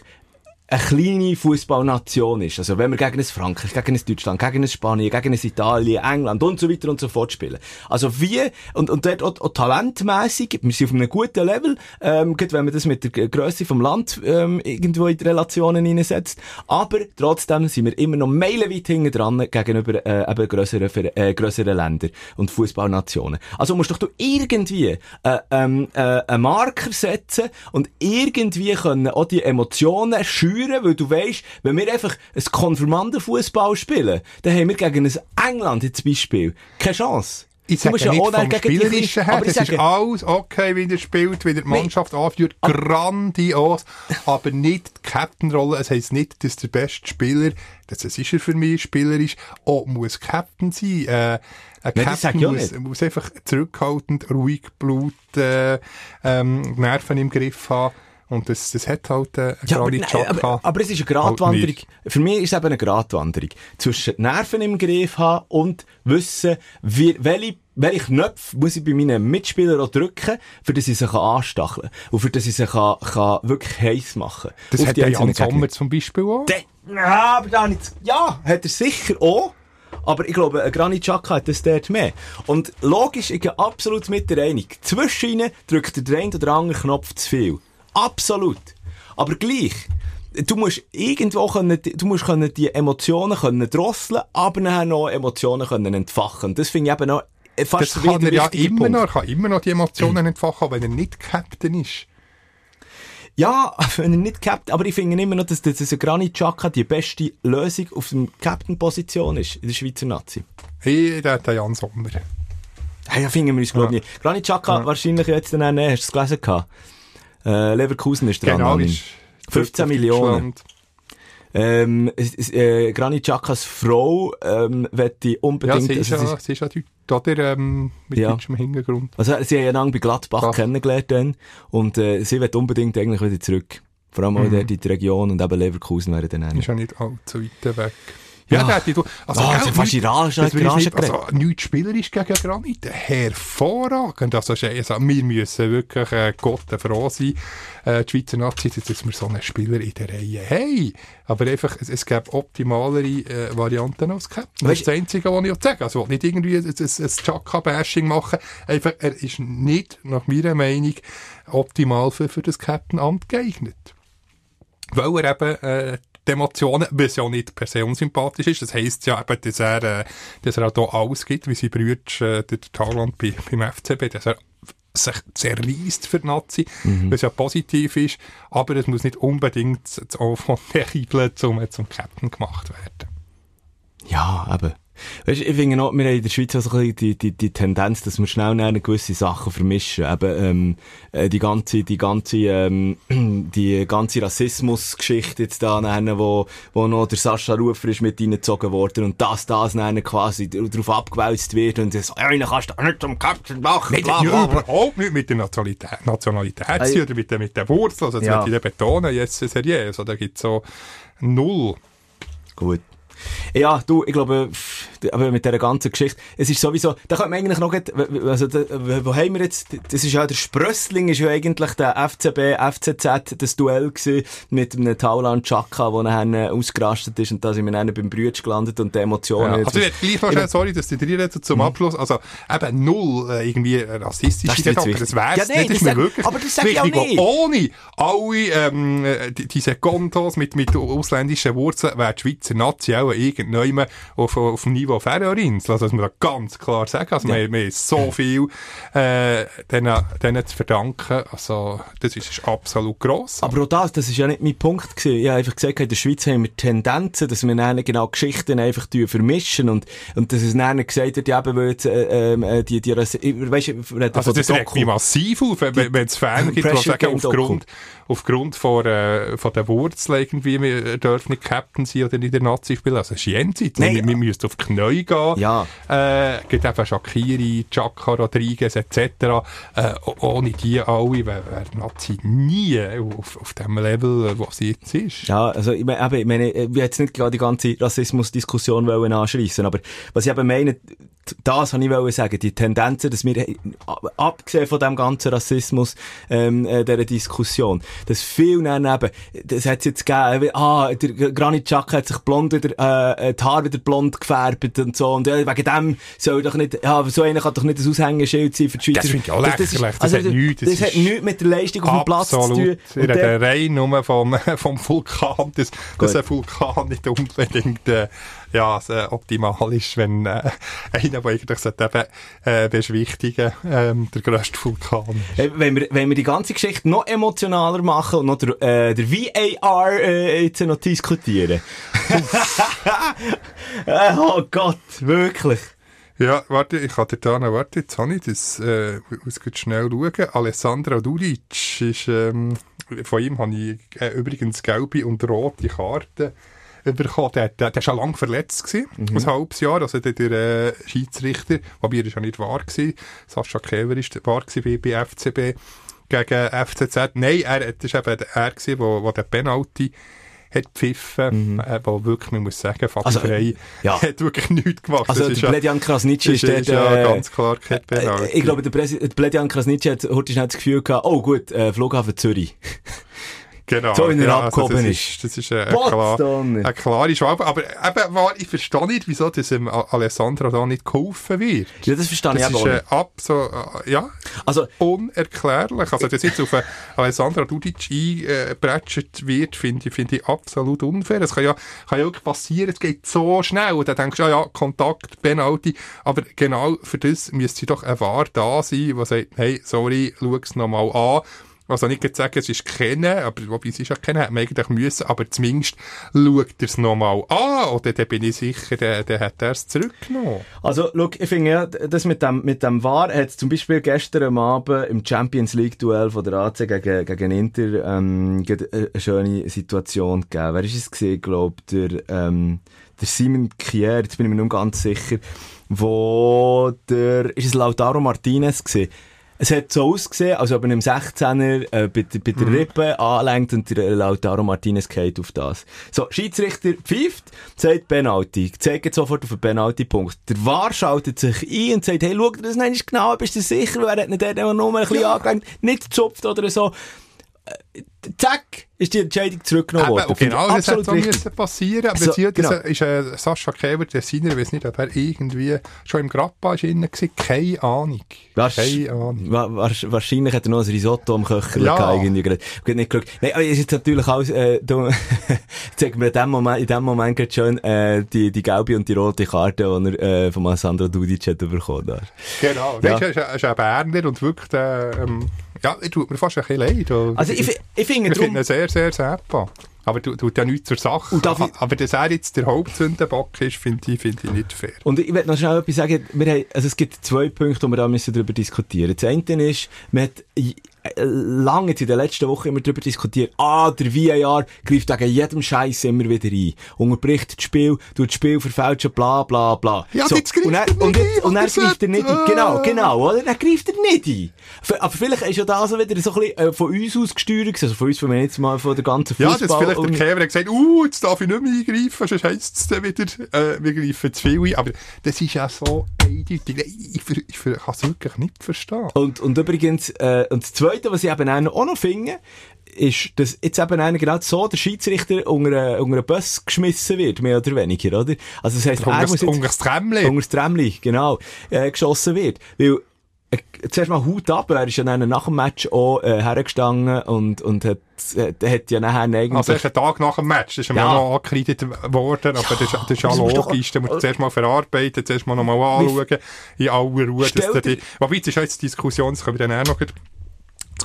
eine kleine Fußballnation ist. Also wenn wir gegen ein Frankreich, gegen ein Deutschland, gegen ein Spanien, gegen ein Italien, England und so weiter und so fort spielen. Also wie, und, und dort auch, auch talentmässig, wir sind auf einem guten Level, ähm, gerade wenn man das mit der G- Grösse vom Land ähm, irgendwo in die Relationen hineinsetzt. Aber trotzdem sind wir immer noch meilenweit hinten dran gegenüber äh, eben grösseren, äh, grösseren Ländern und Fußballnationen. Also musst doch du irgendwie äh, ähm, äh, einen Marker setzen und irgendwie können auch die Emotionen schüren, weil du weißt, wenn wir einfach ein Konfirmandenfußball spielen, dann haben wir gegen ein England jetzt Beispiel keine Chance. Ich Du sage musst ja nicht auch vom Spielerischen her, das ist sage- alles okay, wie er spielt, wie er die Mannschaft anführt, grandios, aber nicht die Captain-Rolle. Es heisst nicht, dass der beste Spieler, das ist er für mich, spielerisch, auch muss Captain sein. Äh, ein Nein, Captain muss, muss einfach zurückhaltend, ruhig, Blut, äh, ähm, Nerven im Griff haben. Und das, das hat halt äh, Ja, aber, Granit nein, Xhaka aber, aber es ist eine halt Gratwanderung. nicht. Für mich ist es eben eine Gratwanderung. Zwischen Nerven im Griff haben und wissen, wie, welche, welche Knöpfe muss ich bei meinen Mitspielern auch drücken, für dass sie sich anstacheln kann. Und für dass sie sich kann, kann wirklich heiß machen Das Auf hat die der Jan. Sommer zum Beispiel auch. Der- Ja, aber da nicht. Ja, hat er sicher auch. Aber ich glaube, Granit Xhaka hat das dort mehr. Und logisch, ich bin absolut mit der Einig. Zwischen ihnen drückt der der eine oder andere Knopf zu viel. Absolut. Aber gleich. Du musst irgendwo können, du musst können die Emotionen können drosseln, aber nachher noch Emotionen können entfachen. Das finde ich eben noch fast Das kann er ja immer Punkt. noch, er kann immer noch die Emotionen entfachen, wenn er nicht Captain ist. Ja, wenn er nicht Captain, aber ich finde immer noch, dass, dass ein Granit Xhaka die beste Lösung auf der Captain-Position ist in der Schweizer Nazi. Hey, der hat Jan Sommer. Ja, ja, finden wir uns, glaube ich, nicht. Granit Xhaka wahrscheinlich jetzt dann nehmen. Hast du es gelesen gehabt? Äh, Leverkusen ist dran. Genau, ist 15 Millionen. Ähm, äh, Granit Xhakas Frau, ähm, wette Ja, unbedingt, sie ist also, ja, sie, ist ja dort, oder, ähm, mit Ja. deutschem Hintergrund. also sie haben ja lange bei Gladbach Ja. kennengelernt dann, und, äh, sie wird unbedingt eigentlich wieder zurück. Vor allem auch dort in die Region und eben Leverkusen wäre dann auch. Ist ja nicht allzu weit weg. Ja, Ja. hätte also, Ah, gell, das hat fast in Rage- das ich Rage nicht, also, nichts spielerisch gegen Granit, hervorragend, also, also, wir müssen wirklich, äh, Gott froh sein, äh, die Schweizer Nazi, dass wir so einen Spieler in der Reihe. Haben, aber einfach, es, es gäbe optimalere, äh, Varianten als Captain, das Weißt- ist das Einzige, was ich auch sagen. Also, nicht irgendwie ein, ein, ein Chaka-Bashing machen, einfach, er ist nicht, nach meiner Meinung, optimal für, für das Captain-Amt geeignet. Weil er eben äh, die Emotionen, was ja nicht per se unsympathisch ist, das heisst ja eben, dass er, äh, dass er auch hier alles gibt, wie sein Brüder, äh, der Thailand bei, beim FCB, dass er sich zerreißt für die Nazi, was ja positiv ist, aber es muss nicht unbedingt das Enfant terrible zum, zum Captain gemacht werden. Ja, eben. Weißt, ich finde noch, wir haben in der Schweiz auch so ein die, die, die Tendenz, dass wir schnell eine gewisse Sachen vermischen. Eben, ähm, äh, die ganze, die ganze, ähm, die ganze Rassismusgeschichte jetzt da, nachher, wo, wo noch der Sascha Rufer ist mit reingezogen worden und dass das nachher quasi darauf abgewälzt wird und so, ja, kannst du nicht zum Captain machen, Nein, bla, bla, bla. überhaupt nicht mit der Nationalität, Nationalität Also- oder mit der, mit der Wurzel. Also, das Ja. möchte ich betonen, jetzt seriös. Also, da gibt es so null. Gut. Ja, du, ich glaube, aber mit dieser ganzen Geschichte, es ist sowieso, da könnte man eigentlich noch, also, da, wo haben wir jetzt, das ist ja, der Sprössling ist ja eigentlich der FCB, FCZ, das Duell gewesen mit einem Tauland Chaka, wo nachher ausgerastet ist und da sind wir dann beim Brütsch gelandet und die Emotionen. Ja, also, ich gleich schnell, sorry, dass die drei reden zum Abschluss. Also, eben null, äh, irgendwie rassistisch. Das ist jetzt aber das wichtig. wär's Ja, nein, nicht. Das ist das mir wirklich aber das sag ich auch wichtig, nicht. Ohne alle, ähm, äh, die- diese Kontos mit, mit ausländischen Wurzeln wäre die Schweizer Nazi auch irgendwann auf, auf dem Niveau Färöerinsel. Also, das muss man ganz klar sagen. Also, Ja. wir, wir haben so viel, äh, denen, denen zu verdanken. Also, das ist, ist absolut gross. Aber auch das, das ist ja nicht mein Punkt gewesen. Ich habe einfach gesagt, in der Schweiz haben wir Tendenzen, dass wir dann genau Geschichten einfach vermischen und, und dass es dann gesagt wird, ja, eben, weil jetzt, äh, ähm, äh, die, die, du, reden Also das regt mich massiv auf, wenn, wenn es Fans gibt, die sagen, aufgrund, aufgrund von, äh, von der Wurzel irgendwie, wir dürfen nicht Captain sein oder nicht der Nazi spielen. Also, das ist jenseits. Nein, wir, wir müssen auf die Knie gehen. Ja. Äh, gibt eben Shakiri, Chaka, Rodriguez etc. Äh, oh- ohne die alle wäre Nazi nie auf, auf dem Level, wo sie jetzt ist. Ja, also ich meine, ich meine, ich jetzt nicht gerade die ganze Rassismusdiskussion wollen anschreissen, aber was ich eben meine, das habe ich sagen, die Tendenzen, dass wir, äh, abgesehen von dem ganzen Rassismus, ähm, äh, dieser Diskussion, dass viel dann eben, das hat es jetzt gegeben, wie, ah, der Granit Xhaka hat sich blond wieder, äh, die Haare wieder blond gefärbt und so, und ja, wegen dem soll doch nicht, ja, so einer kann doch nicht ein Aushängeschild sein für die Schweizer. Das finde ich auch ist- lächerlich, das also, hat nichts, das das hat ist nichts mit der Leistung auf dem Platz zu tun. Absolut. Rein nur vom, vom Vulkan, dass, dass ein Vulkan nicht unbedingt äh, ja, so optimal ist, wenn äh, einer, der eigentlich sollte eben, äh, beschwichtigen ähm, der grösste Vulkan ist. Äh, Wenn wir, wenn wir die ganze Geschichte noch emotionaler machen und noch der, äh, der VAR äh, jetzt noch diskutieren. Äh, oh Gott, wirklich. Ja, warte, ich hatte da noch, warte, jetzt habe ich das, äh, ich muss schnell schauen. Alessandro Dudic ist, ähm, von ihm habe ich äh, übrigens gelbe und rote Karten bekommen. Der, der, der war schon lange verletzt gewesen, ein halbes Jahr, also der, der äh, Schiedsrichter, wobei er ist ja nicht wahr gewesen, Sascha Kever ist wahr gewesen bei, bei FCB gegen FCZ. Nein, er, das war eben er gewesen, wo, wo der Penalty hat pfiffen, äh, wo wirklich, man muss sagen, Fatih Also, Frey ja. hat wirklich nichts gemacht. Also, der Bledian Krasnitschi ist, ist, ist, ja äh, ganz klar kein Penalty. äh, ich glaube, der Bledian Krasnitschi hat heute schnell das Gefühl gehabt, oh gut, äh, Flughafen Zürich. genau. so wie er ja, abgehoben das ist. Das ist eine, eine, klar, eine klare Schwabe. Aber eben, ich verstehe nicht, wieso das dem Alessandro da nicht geholfen wird. Ja, das verstehe ich Das aber ist auch äh, nicht. ab so, äh, ja, Also, unerklärlich. Also, dass jetzt auf Alessandro Dudic eingebretscht wird, finde ich, finde ich absolut unfair. Es kann ja, kann ja wirklich passieren, es geht so schnell. Und dann denkst du, ja, ja, Kontakt, Penalty. Aber genau für das müsste doch ein Wahr da sein, der sagt, hey, sorry, schau es nochmal an. Also nicht sagen, es ist kennen, aber wobei es ist ja kennen, hätte man eigentlich müssen, aber zumindest schaut er es nochmal an, oder dann bin ich sicher, der, der hat er es zurückgenommen. Also, look, ich finde ja, das mit dem, mit dem VAR hat zum Beispiel gestern Abend im Champions League Duell von der AC gegen, gegen Inter, ähm, eine schöne Situation gegeben. Wer ist es gewesen? glaub, der, ähm, der Simon Kier, jetzt bin ich mir nicht ganz sicher, wo der, ist es Lautaro Martinez gewesen? Es hat so ausgesehen, als ob er im 16er äh, bei, der- bei der Rippe anlenkt und der Lautaro Martinez geht auf das. So, Schiedsrichter pfeift, sagt Penalty, zeigt sofort auf den Penalty-Punkt. Der VAR schaltet sich ein und sagt, hey, schau dir das nicht genau, bist du sicher, wer hat nicht der nur ein bisschen angelenkt, nicht gezupft oder so. Zack, ist die Entscheidung zurückgenommen Eben, worden. und genau das hätte so müssen passieren. Aber So, genau. ist äh, Sascha Käber, der Sinner, ich weiß nicht, ob er irgendwie schon im Grappa ist gewesen. Keine Ahnung. Wahrsch- Keine Ahnung. wa wahrsch- wahrscheinlich hat er noch ein Risotto am Köcher Ja. gehabt, irgendwie gerade. Nicht geschaut. Nein, aber es ist jetzt natürlich alles, äh, du, zeigt mir in dem Moment, in dem Moment gerade schön, äh, die, die gelbe und die rote Karte, die er, äh, von Alessandro Dudic hat bekommen. Da. Genau. Ja. Ja. Weißt, er ist ein Berner und wirklich, äh, ähm, ja, er tut mir fast ein bisschen leid. Also, ich, ich finde ich drum, ihn sehr, sehr sehr Aber du tut ja nichts zur Sache. Ich- aber dass er jetzt der Hauptsündenbock ist, finde ich, finde ich nicht fair. Und ich möchte noch schnell etwas sagen. Wir haben, also es gibt zwei Punkte, wo wir da müssen darüber diskutieren. Das eine ist, man hat lange jetzt in den letzten Wochen immer darüber diskutiert, ah, der VAR greift wegen jedem Scheiß immer wieder ein. Unterbricht das Spiel, tut das Spiel verfälschen, bla, bla, bla. Ja, jetzt greift und er und, jetzt, und dann oder greift er nicht ein. Genau, genau, oder? Dann greift er nicht ein. Aber vielleicht ist ja das wieder so ein bisschen äh, von uns aus gesteuert. Also von uns, wenn wir jetzt mal von der ganzen Ja, Fußball... das vielleicht und- der hat gesagt, uh, jetzt darf ich nicht mehr eingreifen, sonst heisst es dann wieder, äh, wir greifen zu viel ein. Aber das ist ja so eindeutig. Ich, ich, ich, ich kann es wirklich nicht verstehen. Und, und übrigens, äh, und das Zweite, was ich eben auch noch finde, ist, dass jetzt eben einer genau so der Schiedsrichter unter, einen- unter einen Bus geschmissen wird, mehr oder weniger, oder? Also das heisst, er Unter muss jetzt... unter das Trämmchen. Unter das Trämmli, genau, äh, geschossen wird. Weil, äh, zuerst mal Hut ab, er ist ja dann nach dem Match auch äh, hergestanden und, und hat, äh, hat ja nachher eigentlich... Also erst einen Tag nach dem Match, das ist ihm Ja. ja noch angekreidet worden, aber das, ist- das ist ja das logisch, da musst du zuerst mal verarbeiten, zuerst mal nochmal anschauen, in aller Ruhe. Wobei, jetzt ist ja jetzt die Diskussion, das können wir dann auch noch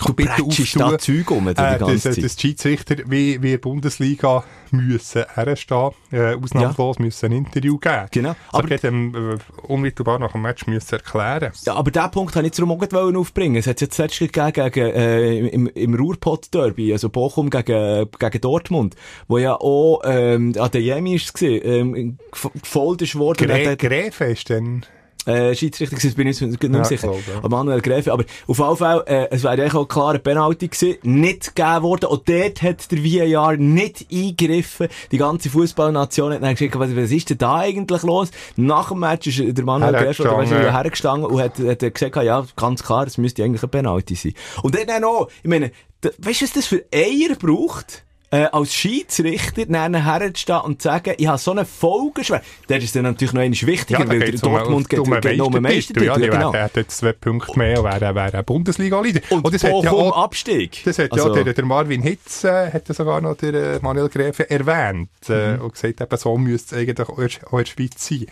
Bretschst da Zeug um, die äh, dass, Zeit. dass die Schiedsrichter wie, wie der Bundesliga müssen herstehen, äh, ausnahmslos müssen ein Interview geben. Genau. Aber Aber- so dem, äh, unmittelbar nach dem Match müssen erklären. Ja, aber diesen Punkt habe ich darum auch aufbringen. Es hat jetzt letztens gegeben gegen, äh, im, im Ruhrpott-Derby, also Bochum gegen, gegen Dortmund, wo ja auch, ähm, Adeyemi ist es gewesen, ähm, gef- gefolgt ist worden. Gräfe ist dann... äh, Schiedsrichter gewesen, bin ich nicht mehr Ja, sicher. glaube, ja. Manuel Gräfe. Aber auf jeden Fall, äh, es wäre eigentlich auch klar eine Penalty gewesen, nicht gegeben worden. Und dort hat der VAR nicht eingegriffen. Die ganze Fußballnation hat dann gesagt, was, was ist denn da eigentlich los? Nach dem Match ist der Manuel Gräfe oder du, Hergestanden. und hat, hat gesagt, ja, ganz klar, es müsste eigentlich eine Penalty sein. Und dann auch ich meine, weißt du, was das für Eier braucht? Äh, als Schiedsrichter herzustehen und zu sagen, ich habe so eine Folgeschwere. Der ist dann natürlich noch einmal wichtiger, Ja, weil der um- Dortmund geht, um einen geht um Meistertitel. Ja, genau. wären- hätten jetzt zwei Punkte mehr und wären, wären Bundesliga-Leader. Und, das hat ja auch, Abstieg. das hat Also- ja der, der Marvin Hitz, äh, hat sogar noch der äh, Manuel Gräfe erwähnt, äh, Mhm. und gesagt, eben so müsste es eigentlich auch in, auch in der Schweiz sein.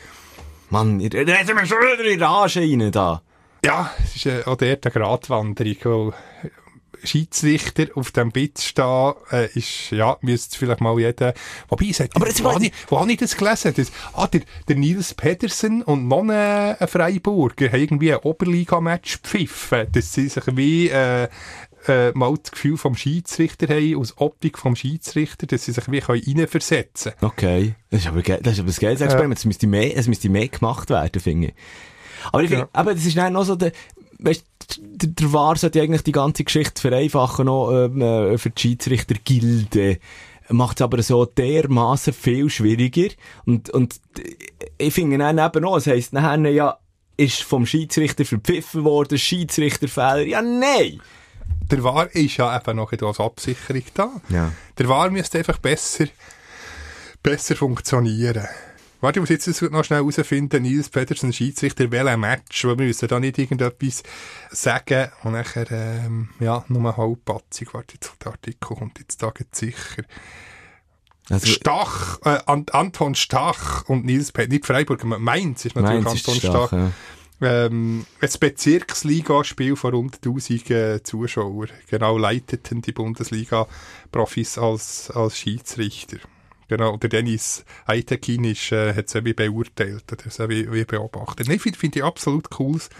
Mann, ihr redet mir schon wieder in Rage rein da. Ja, es ist äh, auch dort eine Gratwanderung, weil Schiedsrichter auf dem Bit stehen, äh, ist, ja, müsste vielleicht mal jeder, wobei, es hat, Aber jetzt wo, habe ich, wo habe ich das gelesen? Das, ah, der, der Nils Pedersen und noch ein, ein Freiburger haben irgendwie ein Oberliga-Match pfiffen, dass sie sich wie, äh, äh, mal das Gefühl vom Schiedsrichter haben, aus Optik vom Schiedsrichter, dass sie sich wie können reinversetzen Okay. Das ist aber, ge- das ist aber ein geiles Experiment. Es müsste mehr, es müsste mehr gemacht werden, finde ich. Aber ich finde, aber das ist dann noch so der, weißt, der, der VAR sollte eigentlich die ganze Geschichte vereinfachen, noch, ähm, äh, für die Schiedsrichter-Gilde. Macht es aber so dermaßen viel schwieriger. Und, und ich finde dann eben auch, es heisst nachher ja, ist vom Schiedsrichter verpfiffen worden, Schiedsrichterfehler. Ja, nein! Der War ist ja eben noch etwas als Absicherung da. Ja. Der War müsste einfach besser, besser funktionieren. Warte, ich muss jetzt das noch schnell herausfinden, Nils Pedersen, Schiedsrichter, welcher Match, weil wir müssen da nicht irgendetwas sagen und nachher, ähm, ja, nur eine halbpatzig. Warte, jetzt, der Artikel kommt jetzt da sicher. Also, Stach, äh, An- Anton Stach und Nils Pedersen, nicht Freiburg, Mainz ist natürlich Mainz ist Anton stark, Stach. ja. Ähm, ein Bezirksligaspiel von rund 1000 äh, Zuschauern. Genau, leiteten die Bundesliga-Profis als, als Schiedsrichter. Genau, der Dennis Eitekin ist, äh, hat es wie beurteilt, oder es wie, wie beobachtet. Nein, finde find ich absolut cooles,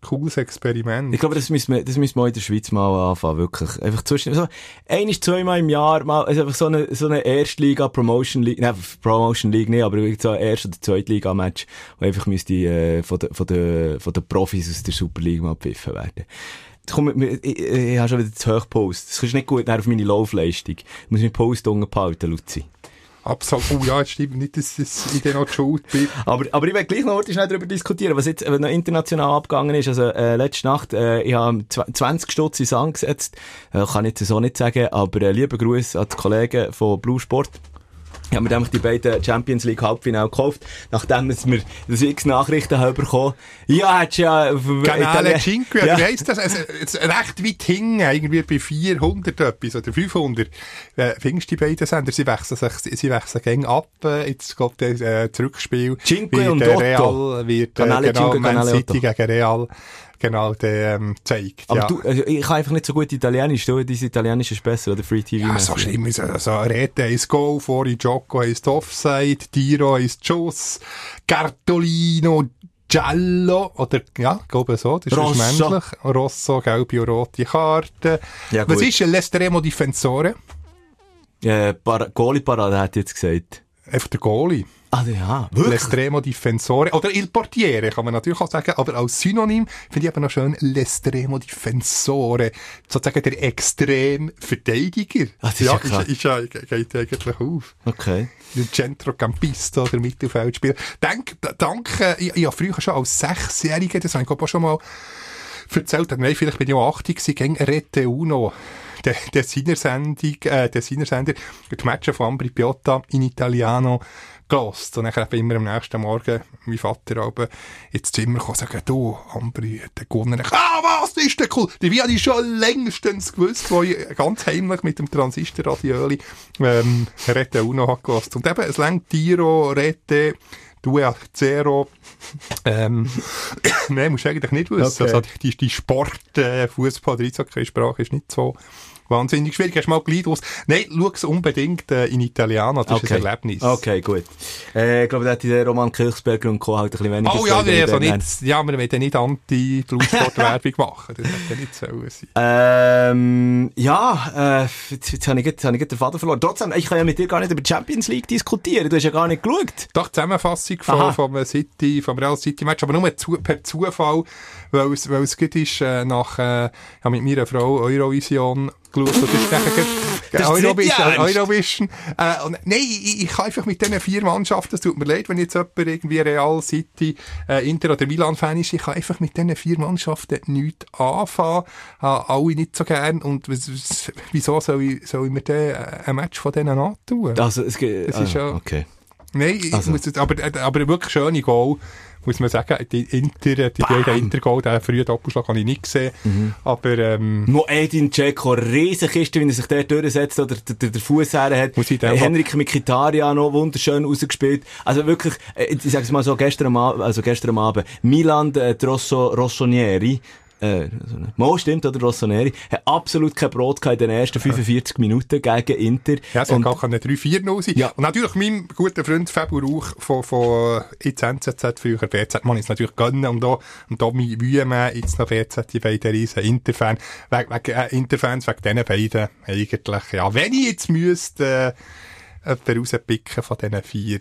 cooles Experiment. Ich glaube, das müssen wir, das müssen wir in der Schweiz mal anfangen, wirklich. Einfach zwischen, so, ein ist zweimal im Jahr mal, also einfach so eine, so eine Erstliga Promotion League, nein, Promotion League nicht, aber so ein Erst- oder Zweitliga-Match, wo einfach müsste, äh, von den, von den, von den Profis aus der Super League mal gepfiffen werden. Komm, ich, ich, ich habe schon wieder zu hoch Post. Das ist nicht gut auf meine Laufleistung. Ich muss meinen Post unten behalten, Luzi. Absolut. Oh ja, es stimmt nicht, dass dass ich dann noch die Schuld bin. Aber, aber ich will gleich noch schnell darüber diskutieren, was jetzt äh, noch international abgegangen ist. Also, äh, letzte Nacht, äh, ich habe 20 Stutz ins angesetzt. Äh, kann ich jetzt so nicht sagen, aber äh, lieber Gruß an die Kollegen von Blue Sport. Ich habe mir nämlich die beiden Champions League Halbfinale gekauft, nachdem es mir das x Nachrichten haben bekommen. Ja, hättest ja... Canale Cinque, Ja. wie heisst das? Also, jetzt recht weit hinten, irgendwie bei 400 etwas oder 500, äh, findest du die beiden Sender, sie wechseln sich, sie wechseln gegen ab, äh, jetzt kommt das, äh, Zurückspiel. Cinque wird, und äh, Otto. Real, wird, äh, Canale genau, Cinque, Man Canale City Otto. gegen Real, genau, der, ähm, zeigt, Aber ja. du, also ich kann einfach nicht so gut Italienisch. Du, dein Italienisch ist besser, oder Free TV. Ja, so schlimm ist es. Also, Rete heisst Goal, Fori Gioco heisst Offside, Tiro heisst Schuss, Cartolino Giallo, oder, ja, ich glaube so, das ist Rosso. männlich. Rosso, gelbe und rote Karte. Ja, Was ist ein L'estremo Difensore? Äh, Para Goalie-Parade hat jetzt gesagt. Einfach der Goalie. Ah, ja, wirklich? L'estremo Difensore. Oder Il Portiere, kann man natürlich auch sagen. Aber als Synonym finde ich aber noch schön L'estremo Difensore. Sozusagen der Extremverteidiger. Ah, das ist ja ist, ist ja, geht eigentlich auf. Okay. Der Centrocampista oder Mittelfeldspieler. Denk, danke, ich, ich habe früher schon als Sechsjähriger, das habe ich glaube auch schon mal erzählt, nein, vielleicht bin ich auch 80 gewesen, gegen Rete Uno. Der, der Sinnersendung, äh, der Sinnersender, die Matches von Ambri Piotta in Italiano gelost. Und dann immer am nächsten Morgen mein Vater aber ins Zimmer kommen und sagen, du, Ambri hat gewonnen. Ich, Ah, was, das ist der cool. Die habe ich schon längstens gewusst, wo ich ganz heimlich mit dem Transistorradioli, ähm, Rete Uno habe gelost. Und eben, es längt Tiro, Rete, Due Zero, ähm, nein, musst du eigentlich nicht wissen. Okay. Also, die, die Sport, äh, Fußball, der Eishockey-Sprache ist nicht so wahnsinnig schwierig. Hast du mal Glied aus? Nein, schau es unbedingt äh, in Italiano, das ist ein Erlebnis. Okay, gut. Äh, ich glaube, da hätte der Roman Kirchsberger und Co. halt ein bisschen weniger Oh ja, an also nicht, ja, wir wollen nicht Anti-Blutsport-Werbung machen. Das hätte ja nicht so sein. Ähm, ja, äh, jetzt, jetzt habe ich, jetzt habe ich den Faden verloren. Trotzdem, ich kann ja mit dir gar nicht über die Champions League diskutieren. Du hast ja gar nicht geschaut. Doch, die Zusammenfassung Aha. von, vom City, vom Real City Match, aber nur zu, per Zufall, weil es, weil es gut ist, äh, nach, äh, ja, mit meiner Frau Eurovision geschaut, das ist nachher nicht Eurovision. Eurovision, äh, und, nein, ich, ich kann einfach mit diesen vier Mannschaften, es tut mir leid, wenn jetzt jemand irgendwie Real City, äh, Inter oder Milan Fan ist, ich kann einfach mit diesen vier Mannschaften nichts anfangen, äh, alle nicht so gern, und wieso soll ich, soll ich mir dann äh, ein Match von denen antun? Also, es geht, Das ist ja- okay. Nein, ich Also. muss jetzt, aber, aber wirklich schöne Goal, muss man sagen. Die Inter, die beiden Inter-Goal, den frühen Doppelschlag habe ich nicht gesehen. Mhm. Aber, ähm, Mo Edin Dzeko, Riesenkiste, wie er sich der durchsetzt oder der, der, der Fuß her hat. Muss ich Äh, Henrik Mkhitaryan noch wunderschön rausgespielt. Also wirklich, äh, ich sag's mal so, gestern am Abend, also gestern am Abend, Milan, äh, Rosso, Rossonieri, äh, Mo stimmt, oder Rossoneri, hat absolut kein Brot in den ersten 45 Minuten gegen Inter. ja, es Und- kann keine 3-4-0 sein. Ja. Und natürlich mein guter Freund Fabio Rauch von, von jetzt NZZ, früher BZ, man ist natürlich gönnen und da, und da mein Wühme, jetzt noch BZ, die beiden riesen Interfans, wegen, wegen, äh, Interfans, wegen diesen beiden eigentlich, ja, wenn ich jetzt müsste, äh, jemanden rauspicken von diesen vier,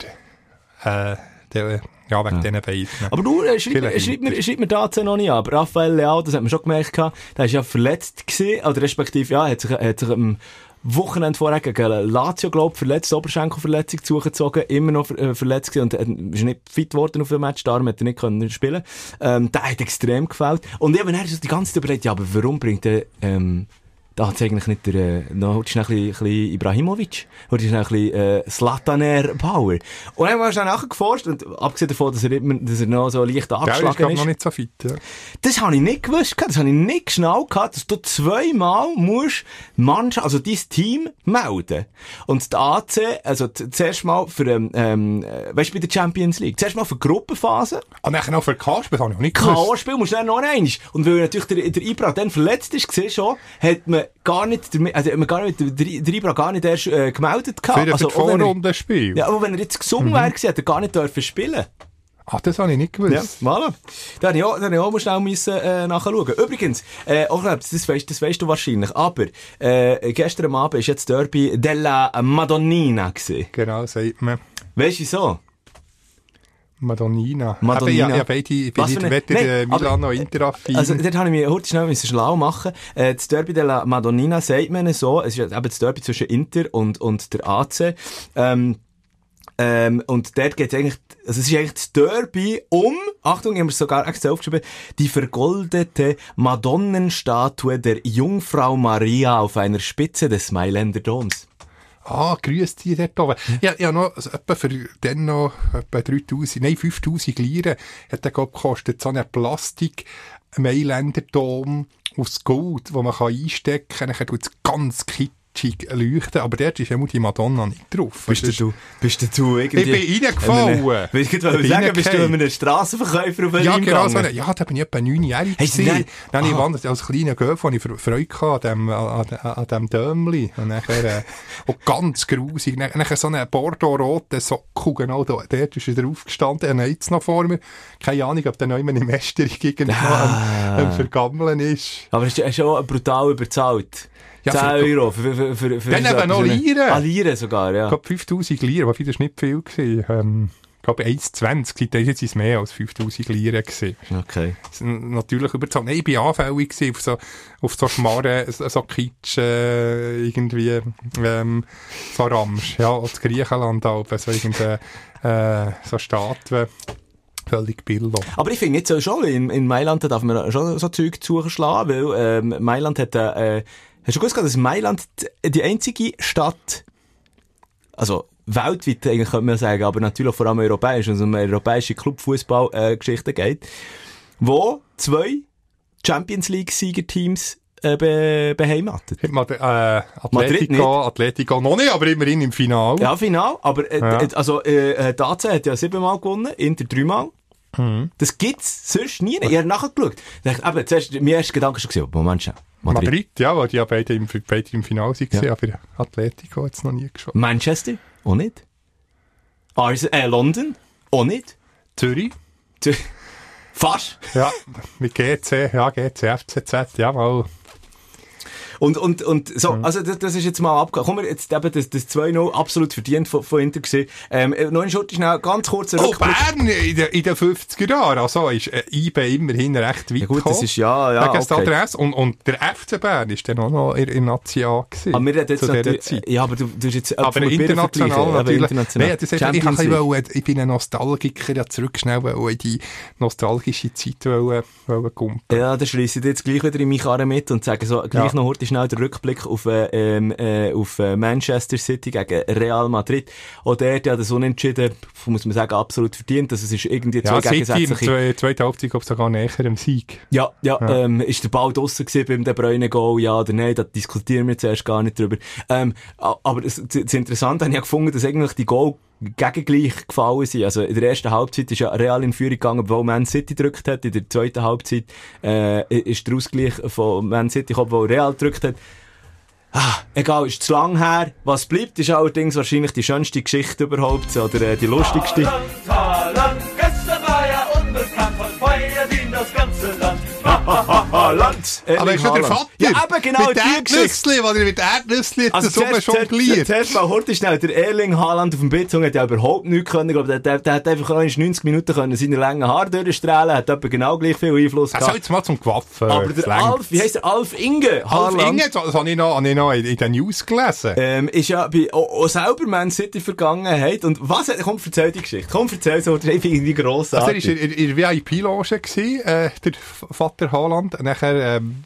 äh, der, ja, wegen diesen beiden. Aber du, äh, schreib, mir- schreib, mir, schreib mir dazu noch nicht ab. Raphael Leao, das hat man schon gemerkt, der ist ja verletzt gewesen, oder respektive, ja, hat sich, hat sich am Wochenende vorher gegen Lazio, glaub, verletzt, Oberschenkelverletzung zugezogen, immer noch ver äh, verletzt gewesen und äh, ist nicht fit geworden auf dem Match, darum hat er nicht können spielen. Ähm, der hat extrem gefällt. Und eben, er ist die ganze Zeit überlegt, ja, aber warum bringt er, ähm, da hat's eigentlich nicht der, noch du schnell ein bisschen, ein bisschen Ibrahimovic, du schnell ein bisschen, äh, Slataner Power. Und dann haben wir schnell nachgeforscht, und abgesehen davon, dass er immer, dass er noch so leicht ist, angeschlagen glaub, ist. noch nicht so fit, ja. Das habe ich nicht gewusst, das habe ich nicht genau gehabt, dass du zweimal musst Mannschaft, also dein Team melden. Und der AC, also zuerst mal für, ähm, ähm, äh, weißt du, bei der Champions League, zuerst mal für die Gruppenphase, Und dann noch für K-Spiel, das habe ich noch nicht gewusst. K.O.-Spiel musst du dann noch eins. Und weil natürlich der, der Ibra dann verletzt ist, gesehen schon, hat man gar nicht, also man gar nicht, der, Ibra gar nicht erst, äh, gemeldet gehabt. Für also, er- Vorrundenspiel. ja, aber wenn er jetzt gesungen wäre, gewesen, hätte er gar nicht dürfen spielen. Ah, das habe ich nicht gewusst. Ja, voilà. Da habe ich auch, da habe ich auch mal schnell müssen, äh, nachschauen. Übrigens, äh, auch das weißt, das weißt du wahrscheinlich, aber äh, gestern Abend ist jetzt Derby della Madonnina gewesen. Genau, sagt man. Weißt du wieso? Madonnina. Madonnina. Eben, ja, ja, beide, eine- weder Nein, äh, Milano aber- Interaffin. Also, dort habe ich mich heute schnell schlau machen. Äh, das Derby della Madonnina sagt man so. Es ist eben das Derby zwischen Inter und, und der AC. Ähm, ähm, und dort geht eigentlich, also es ist eigentlich das Derby um, Achtung, ich habe es sogar extra aufgeschrieben, die vergoldete Madonnenstatue der Jungfrau Maria auf einer Spitze des Mailänder Doms. Ah, grüß dich dort oben. Ja, ja, noch, also, etwa für dann noch, etwa 3000, nein, 5000 Lire hat der gekostet, so einen Plastik Mailänder Dom aus Gold, wo man kann einstecken kann, dann tut es ganz kitschig leuchten, aber dort ist immer die Madonna nicht drauf. Bist ist- du, bist du irgendwie... Ich bin reingefallen. Will ich gerade Ich sagen, bist du einem Strassenverkäufer auf Ja, genau so. eine- Ja, da bin ich etwa neunjährig du gewesen. Dann habe ich wandert als kleiner Göf, habe ich Fre- Freude an dem, an, an, dem Dömli. Und nachher, äh, auch ganz grusig. Dann, nachher so einen Bordeaux-roten Sockel, genau da, dort ist er drauf gestanden. Er hat jetzt noch vor mir. Keine Ahnung, ob der neu in Mästerung irgendwo Ah. am, am Vergammeln ist. Aber es ist schon brutal überzahlt. Ja, 10 für- Euro für, für, für, für Dann so eben noch. Liren. Ah, Liren sogar, ja. Ich glaube 5000 Lire, aber das war nicht viel. Gewesen. Ähm, ich glaube 1,20. Seitdem ist es mehr als 5000 Lire gewesen. Okay. Das ist natürlich überzahlt. Nein, ich war anfällig auf so, auf so Schmarren, so, so Kitsch, äh, irgendwie, ähm, so Ramsch, ja, aus Griechenland auch, so irgendeine, äh, so Statuen. Völlig billo. Aber ich finde jetzt schon, in, in Mailand darf man schon so Zeug zuschlagen, weil ähm, Mailand hat, äh, hast du gewusst, dass Mailand die- einzige Stadt, also weltweit eigentlich könnte man sagen, aber natürlich vor allem europäisch, also um europäische Clubfußball-Geschichte geht, wo zwei Champions League-Siegerteams äh, be beheimatet. Hat man, äh, Madrid nicht. Atletico, Atletico noch nicht, aber immerhin im Finale. Ja, final. Aber äh, Ja. äh, also äh, äh, AC hat ja siebenmal gewonnen, Inter dreimal. Mhm. Das gibt's sonst nie. Ich habe nachgeschaut. Dachte, eben, zuerst, mein erster Gedanke war, Moment schon. Madrid. Madrid. ja, weil die ja beide im, beide im Finale waren, Ja. aber Atletico hat es noch nie geschafft. Manchester? Auch nicht. Ars äh, London? Auch nicht. Zürich? Tö- Fast. Ja, mit GC, ja, GC, FCZ, jawohl. Und, und, und so, Mhm. also das, das ist jetzt mal abgegangen. Kommen wir jetzt eben das, das 2-0 absolut verdient von, von Inter gesehen. Ähm, äh, noch ein Schritt schnell, ganz kurzer Oh. Bern in den, in den 50er Jahren, also ist äh, IBE immerhin recht weit Ja gut, das gekommen. ist ja, ja, das okay. Adresse. Und, und der FC Bern ist dann auch noch in, in National gewesen. Aber wir reden jetzt zu dieser natürlich, Zeit. ja, aber du, du hast jetzt Aber international natürlich. international. Nein, das ist einfach, ich, wollen, ich bin ein Nostalgiker, ja zurück schnell in die nostalgische Zeit wollen, wollen kumpen. Ja, dann schliesse ich jetzt gleich wieder in mich Karre mit und sage so, gleich Ja. noch heute schnell den Rückblick auf, äh, ähm, äh, auf äh, Manchester City gegen Real Madrid. Auch dort ja das Unentschieden, muss man sagen, absolut verdient. Also es ist irgendwie zwei Ja, im gegensätzliche... zwe- zweiten Halbzeit, glaube ich, sogar näher am Sieg. Ja, ja, Ja. Ähm, ist der Ball draussen gewesen beim De Bruyne Goal, ja oder nein, da diskutieren wir zuerst gar nicht drüber. Ähm, aber das, das das Interessante habe ich ja gefunden, dass eigentlich die Goal gegengleich gefallen sind. Also in der ersten Halbzeit ist ja Real in Führung gegangen, weil Man City gedrückt hat. In der zweiten Halbzeit äh, ist der Ausgleich von Man City gekommen, weil Real gedrückt hat. Ah, egal, ist zu lang her. Was bleibt, ist allerdings wahrscheinlich die schönste Geschichte überhaupt, oder äh, die lustigste. Haaland, Haaland, gestern war ja unbekannt von Feuer das ganze Land. Haaland! Aber ist ja der Vater. Ja, eben genau, mit die Geschichte. Erdnüssli, weil er mit Erdnüssli also das Summe zuerst, jongliert. zuerst mal heute schnell, der Erling Haaland auf dem Beton hat ja überhaupt nichts können. Glaube, der, der, der hat einfach noch 90 Minuten können seine langen Haare durchstrahlen, hat etwa genau gleich viel Einfluss gehabt. jetzt mal zum Gewaffen. Aber der Alf, wie heisst der? Alf Inge Alf Haaland. Inge, das habe ich noch, habe ich noch in, in den News gelesen. Ähm, ist ja bei, auch, auch selber Man City Vergangenheit. Und was hat, komm, erzähl die Geschichte. Komm, erzähl so, das ist irgendwie Also er grossartig. war in, der VIP-Loge, äh, der Vater Haaland. Nachher ähm,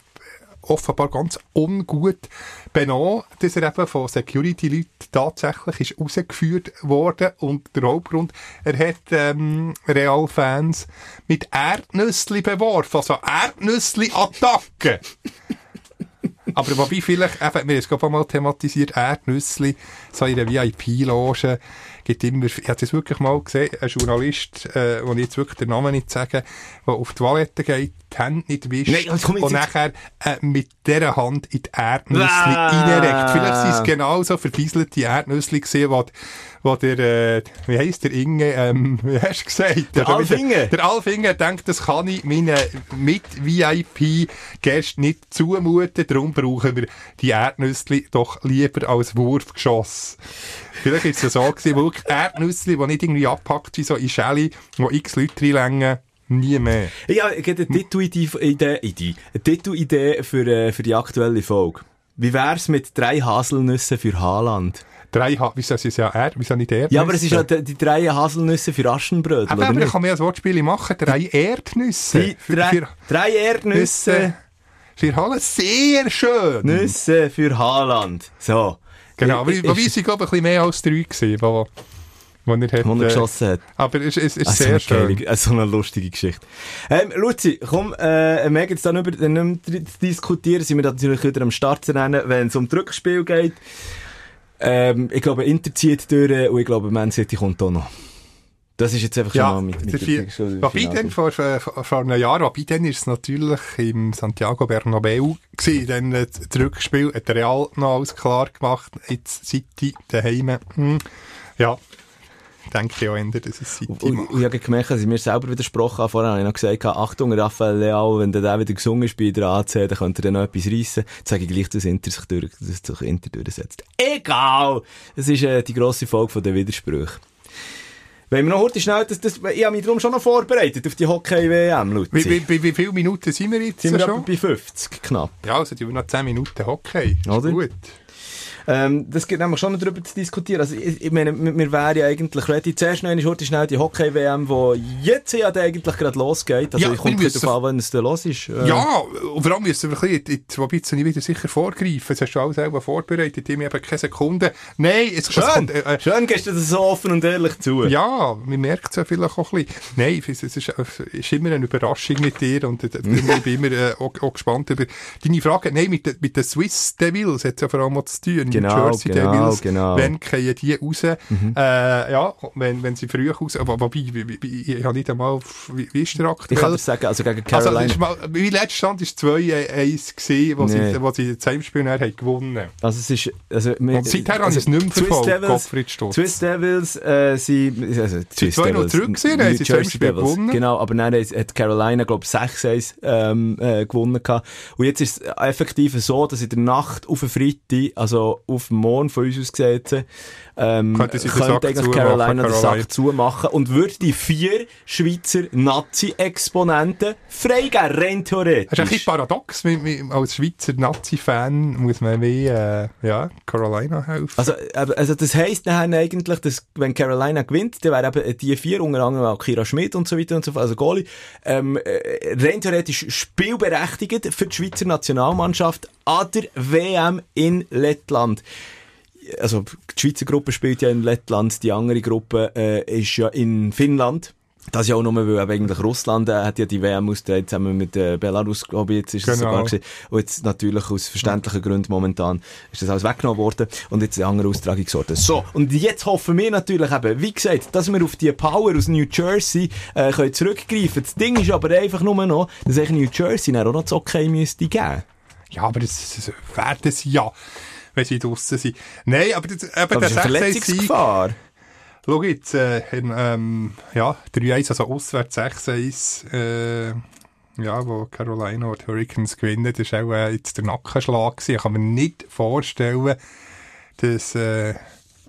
offenbar ganz ungut benommen, dass er eben von Security-Leuten tatsächlich ist rausgeführt worden. Und der Hauptgrund, er hat ähm, Real-Fans mit Erdnüssli beworfen. Also Erdnüssli-Attacke. Aber wobei vielleicht, wir haben es gerade mal thematisiert, Erdnüssli, so in der VIP-Loge, gibt immer, ich habe das wirklich mal gesehen, ein Journalist, äh, wo ich jetzt wirklich den Namen nicht sage, der auf die Toilette geht, die Hände nicht wischt Nein, jetzt- und nachher äh, mit dieser Hand in die Erdnüsse Ah. reinregt. Vielleicht sind es genauso verfieselte Erdnüsse gewesen, wo, wo der, äh, wie heisst der Inge, ähm, wie hast du gesagt? Der Oder wie Alfinge. Der Alfinger denkt, das kann ich meinen Mit-VIP-Gästen nicht zumuten, darum brauchen wir die Erdnüsse doch lieber als Wurfgeschoss. Vielleicht ist es ja so gewesen, wirklich Erdnüsse, die nicht irgendwie abpackt wie so in Schelle, wo x Leute reinlängen, nie mehr. Ja, ich habe eine Titelidee, Idee, Idee, eine Titelidee für, äh, für die aktuelle Folge. Wie wär's mit drei Haselnüsse für Haaland? Drei, Ha- wieso ist es ja Erd, wieso nicht Erdnüsse? Ja, aber es ist ja die, die drei Haselnüsse für Aschenbrödel, Aber, aber nicht? kann ja ein Wortspiel machen. Drei Erdnüsse. Die drei, drei Erdnüsse, Für Halle sehr schön. Nüsse für Haaland. So. Genau, aber Ich- wobei ich- sie, glaube ich, ein bisschen mehr als drei gewesen, wo, wo er hat, Wo er äh, geschossen hat. Aber es, es ist Ah, so sehr schön. geile- äh, so eine lustige Geschichte. Ähm, Luzi, komm, äh, wir jetzt dann über, dann nicht mehr zu diskutieren, sind wir natürlich wieder am Start zu rennen, wenn es um das Rückspiel geht. Ähm, ich glaube, Inter zieht durch äh, und ich glaube, Man City kommt auch noch. Das ist jetzt einfach schon Ja, mal mit, mit der schon wobei dann vor, vor, vor einem Jahr, wobei dann ist es natürlich im Santiago Bernabeu gewesen, dann äh, das Rückspiel hat Real noch alles klar gemacht, jetzt City daheim, hm, ja, denke ich auch eher, dass es und macht. ich habe gemerkt, dass ich mir selber widersprochen habe. Vorher habe ich noch gesagt, Achtung, Raphael Leao, wenn der der wieder gesungen ist bei der AC, dann könnte er dann noch etwas reissen. Jetzt sage ich gleich, dass Inter sich, durch, dass sich Inter durchsetzt. Egal! Das ist äh, die grosse Folge von den Widersprüchen. Wenn wir noch heute schnell, das, das, ich habe mich darum schon noch vorbereitet auf die Hockey-WM, Luzi. Wie, wie, wie, wie viele Minuten sind wir jetzt Sind wir schon? bei 50 knapp. Ja, also die noch 10 Minuten Hockey. Ist Oder? gut. Ähm, das gibt nämlich schon noch darüber zu diskutieren. Also, ich, ich meine, wir wären ja eigentlich ready. Zuerst noch eine Schurte schnell die Hockey-WM, die jetzt ja eigentlich gerade losgeht. Also, Ja, ich komme darauf an, wenn es dann los ist. Äh, Ja, und vor allem müssen wir ein bisschen, jetzt, wobei jetzt nicht wieder sicher vorgreifen. Das hast du alles selber vorbereitet, ich eben keine Sekunde. Nein, es, Schön, kommt, äh, äh, schön gehst du das so offen und ehrlich zu. Ja, man merkt es ja vielleicht auch ein bisschen. Nein, es ist, es ist immer eine Überraschung mit dir und äh, ich bin immer äh, auch, auch gespannt über deine Frage. Nein, mit, den- mit den Swiss Devils hat es ja vor allem auch zu tun. Genau, New Jersey genau, Devils. genau. Wenn gehen die raus? Äh, ja, wenn, wenn sie früh raus, aber wobei, ich habe nicht einmal, wie, wie ist der aktuell? Ich kann dir sagen, also gegen Also, Carolina. das ist mal, wie letzter Stand ist 2-1 gesehen, wo, Nee. sie, wo sie das Heimspiel haben gewonnen. Also es ist, also, wir- Und seither habe ich es nicht mehr verfolgt, Devils, Gottfried Stutz. Swiss Devils, äh, sie, also, Swiss 2-0 zurück gewesen, haben sie das Heimspiel Devils. gewonnen. Genau, aber hat hat Carolina, glaube ich, 6-1, ähm, äh, gewonnen gehabt. Und jetzt ist es effektiv so, dass in der Nacht auf den Freitag, also auf den Morgen von uns aus gesehen, ähm, Könnte könnte eigentlich zumachen, Carolina den. Sack zumachen und würde die vier Schweizer Nazi-Exponenten freigeben, rein Das ist ein bisschen theoretisch. paradox. Als Schweizer Nazi-Fan muss man wie, äh, ja, Carolina helfen. Also, aber- also das heisst dann eigentlich, dass wenn Carolina gewinnt, dann wären eben die vier, unter anderem auch Kira Schmidt und so weiter und so fort, also Goalie, ähm, äh, rein theoretisch spielberechtigt für die Schweizer Nationalmannschaft an der WM in Lettland. Also die Schweizer Gruppe spielt ja in Lettland, die andere Gruppe äh, ist ja in Finnland. Das ja auch nur, weil eigentlich Russland äh, hat ja die WM ausgetragen, zusammen mit äh, Belarus, glaube ich, jetzt ist es Genau. sogar gewesen. Und jetzt natürlich aus verständlichen Gründen momentan ist das alles weggenommen worden und jetzt eine andere Austragungsort. So, und jetzt hoffen wir natürlich eben, wie gesagt, dass wir auf die Power aus New Jersey äh, können zurückgreifen Das Ding ist aber einfach nur noch, dass eigentlich New Jersey dann auch noch das Okay müsste geben. Ja, aber das, das werden sie ja, wenn sie draussen sind. Nein, aber das, eben Aber der das ist eine 16 Verletzungsgefahr. Schau jetzt, äh, in, ähm, ja, 3-1, also auswärts 6-1, äh, ja, wo Carolina und die Hurricanes gewinnen, das ist auch äh, jetzt der Nackenschlag gewesen. Ich kann mir nicht vorstellen, dass, äh,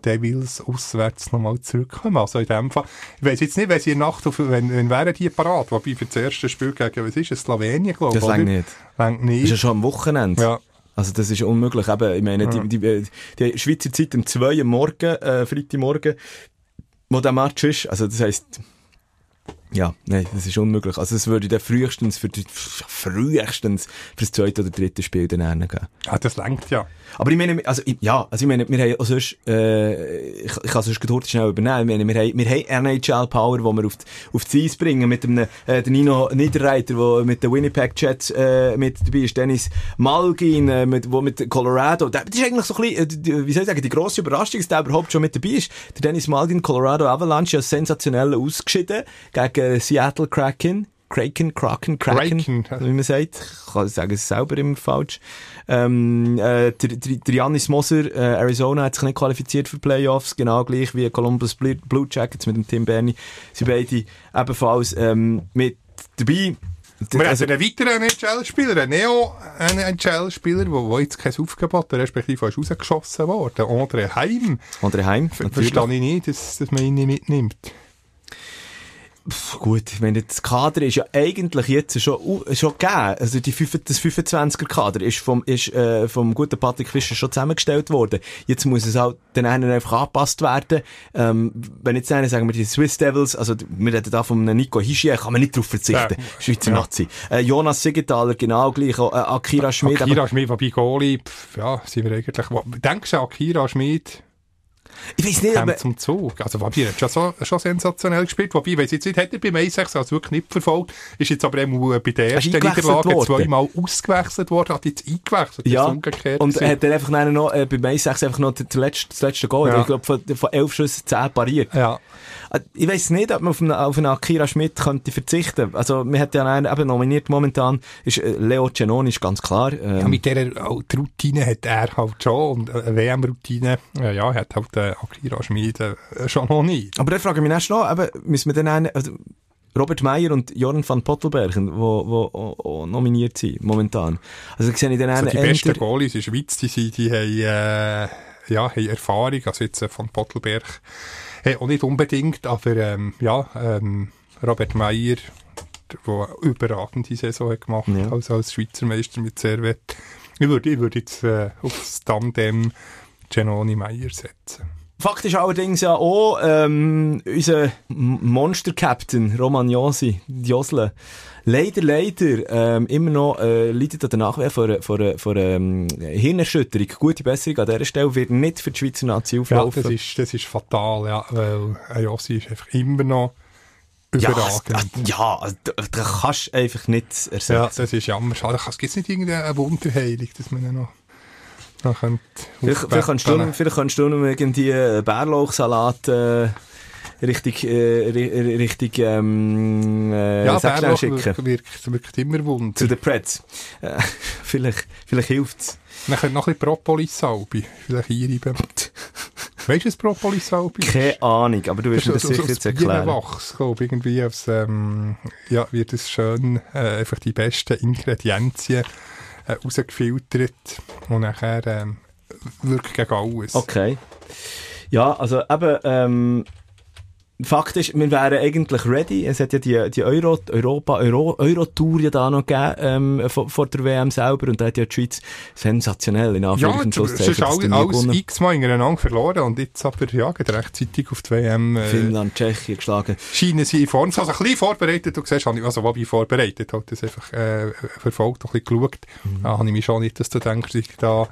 Devils auswärts nochmal zurückkommen. Also in dem Fall. Ich weiss jetzt nicht, wenn sie in der Nacht auf, wenn, wenn wären die parat, wobei für das erste Spiel gegen, was ist es, Slowenien, glaube ich, Das längt nicht. Längt Das ist ja nicht. schon am Wochenende. Ja. Also das ist unmöglich. Eben, ich meine, die, die, die, die Schweizer Zeit um 2 Uhr morgen, äh, Freitagmorgen, wo der Match ist, also das heisst, ja, nein, das ist unmöglich. Also es würde dann frühestens für die, frühestens für das zweite oder dritte Spiel dann gehen. ja, das längt ja. Aber ich meine, also, ich- ja, also ich meine, wir haben auch sonst, äh, ich, ich kann sonst kurz schnell übernehmen, ich meine, wir haben, wir haben NHL-Power, wo wir auf die, auf die Eis bringen, mit dem, äh, Nino Niederreiter, der mit den Winnipeg Jets, äh, mit dabei ist, Dennis Malgin, äh, mit, wo mit Colorado, das ist eigentlich so ein bisschen, äh, die, wie soll ich sagen, die grosse Überraschung, dass der überhaupt schon mit dabei ist. Der Dennis Malgin, Colorado Avalanche, ja sensationell ausgeschieden, gegen Seattle Kraken. Kraken, Kraken, Kraken, Kraken. wie man sagt. Ich kann sagen es selber immer falsch. Ähm, äh, der, der, der Moser, äh, Arizona, hat sich nicht qualifiziert für Playoffs, genau gleich wie Columbus Blue, Jackets mit dem Tim Berni. Sie beide ebenfalls ähm, mit dabei. Wir Also- haben einen weiteren NHL-Spieler, einen Neo-NHL-Spieler, der jetzt kein Aufgebot hat, respektive ist rausgeschossen worden. André Heim. Andere Heim, Ver. Verstehe ich nicht, dass, dass man ihn nicht mitnimmt. Pff, Gut, ich meine, das Kader ist ja eigentlich jetzt schon, u- schon gegeben. Also die 5, das 25er-Kader ist vom, ist, äh, vom guten Patrick Fischer schon zusammengestellt worden. Jetzt muss es halt dann einer einfach angepasst werden. Ähm, wenn jetzt einer, sagen wir, die Swiss Devils, also wir reden da von Nico Hischier, kann man nicht darauf verzichten. Ja. Schweizer Ja. Nazi. Äh, Jonas Siegenthaler, genau gleich. Auch, äh, Akira Schmid. Akira Schmid, wobei Goalie, pff, ja, sind wir eigentlich... Denkst du, Akira Schmid Ich weiß nicht, aber, zum Zug? Also, er hat schon, so, schon sensationell gespielt. Wobei, ich weiss jetzt nicht, hat er beim 1-6 also wirklich nicht verfolgt. Ist jetzt aber eben äh, bei der Er ersten Niederlage zweimal ausgewechselt worden, hat jetzt eingewechselt. Ja, umgekehrt. und gewesen. hat er einfach dann noch, äh, beim 1-6 einfach noch das letzte, das letzte Goal, Ja. ich glaube, von, von 11 Schüssen 10 pariert. ja. Äh, Ich weiß nicht, ob man auf einen, auf einen Akira Schmidt könnte verzichten. Also, wir hat ja einen eben nominiert momentan, ist äh, Leo Cenoni, ist ganz klar. Ähm, Ja, mit dieser Routine hat er halt schon. Und eine WM-Routine, äh, ja, hat halt äh, Akira Schmid äh, schon noch nicht. aber da frage ich mich erst noch, eben, müssen wir dann einen, also, Robert Meyer und Jorn van Pottelbergen, wo, wo, auch- auch nominiert sind, momentan. Also, sehe ich dann Also die besten Goalies in der Schweiz, die, sind, die haben, äh, ja, haben Erfahrung. Also jetzt äh, von Pottelberg äh, auch nicht unbedingt, aber ähm, ja, ähm, Robert Meyer, der eine überragende Saison hat gemacht Ja. als, als Schweizer Meister mit Servet. Ich würde, ich würde jetzt äh, auf das Tandem Genoni Meyer setzen. Fakt ist allerdings ja auch, ähm, unser Monster-Captain, Roman Josi, Josle, leider, leider, ähm, immer noch, äh, leidet an der Nachwehr von, einer- von, von, ähm, Hirnerschütterung. Gute Besserung an dieser Stelle, wird nicht für die Schweizer Nazi Ja, auflaufen. das ist, das ist fatal, ja, weil äh, Jossi ist einfach immer noch ja, überragend. es- ja, also, da, da kannst du einfach nicht ersetzen. Ja, das ist jammer. Schade, es gibt nicht irgendeine Wunderheilung, dass man ihn noch, noch Vielleicht, vielleicht, kannst du, vielleicht kannst du noch irgendwie äh, Bärlauchsalat äh, richtig, äh, ri- richtig ähm, äh, Ja, Bärlauch schicken. wirkt, wirkt, immer Wunder. Zu den Preds. Äh, vielleicht vielleicht hilft's. Man könnte noch ein bisschen Propolis-Salbe vielleicht einreiben. weißt du, was Propolis-Salbe ist? Keine Ahnung, aber du wirst mir das so- sicher jetzt erklären. Bienenwachs, glaube ich, irgendwie aus, ähm, ja, wird es schön, äh, einfach die besten Ingredienzien äh, rausgefiltert und nachher ähm, wirkt gegen alles. Okay. Ja, also eben, ähm, Fakt ist, wir wären eigentlich ready. Es hat ja die, die Euro, Europa, Euro, Euro-Tour ja da noch gegeben, ähm, vor, vor der WM selber. Und da hat ja die Schweiz sensationell, in Ja, Anführungs- und es ist alles, alles x-mal ineinander verloren und jetzt aber, ja, geht rechtzeitig auf die WM, äh, Finnland, Tschechien geschlagen. scheinen sie in Form. Also ein bisschen vorbereitet, du siehst, habe ich- also ich vorbereitet habe, das einfach äh, verfolgt, ein bisschen geschaut. Mhm. Da habe ich mich schon nicht, dass du denkst, ich da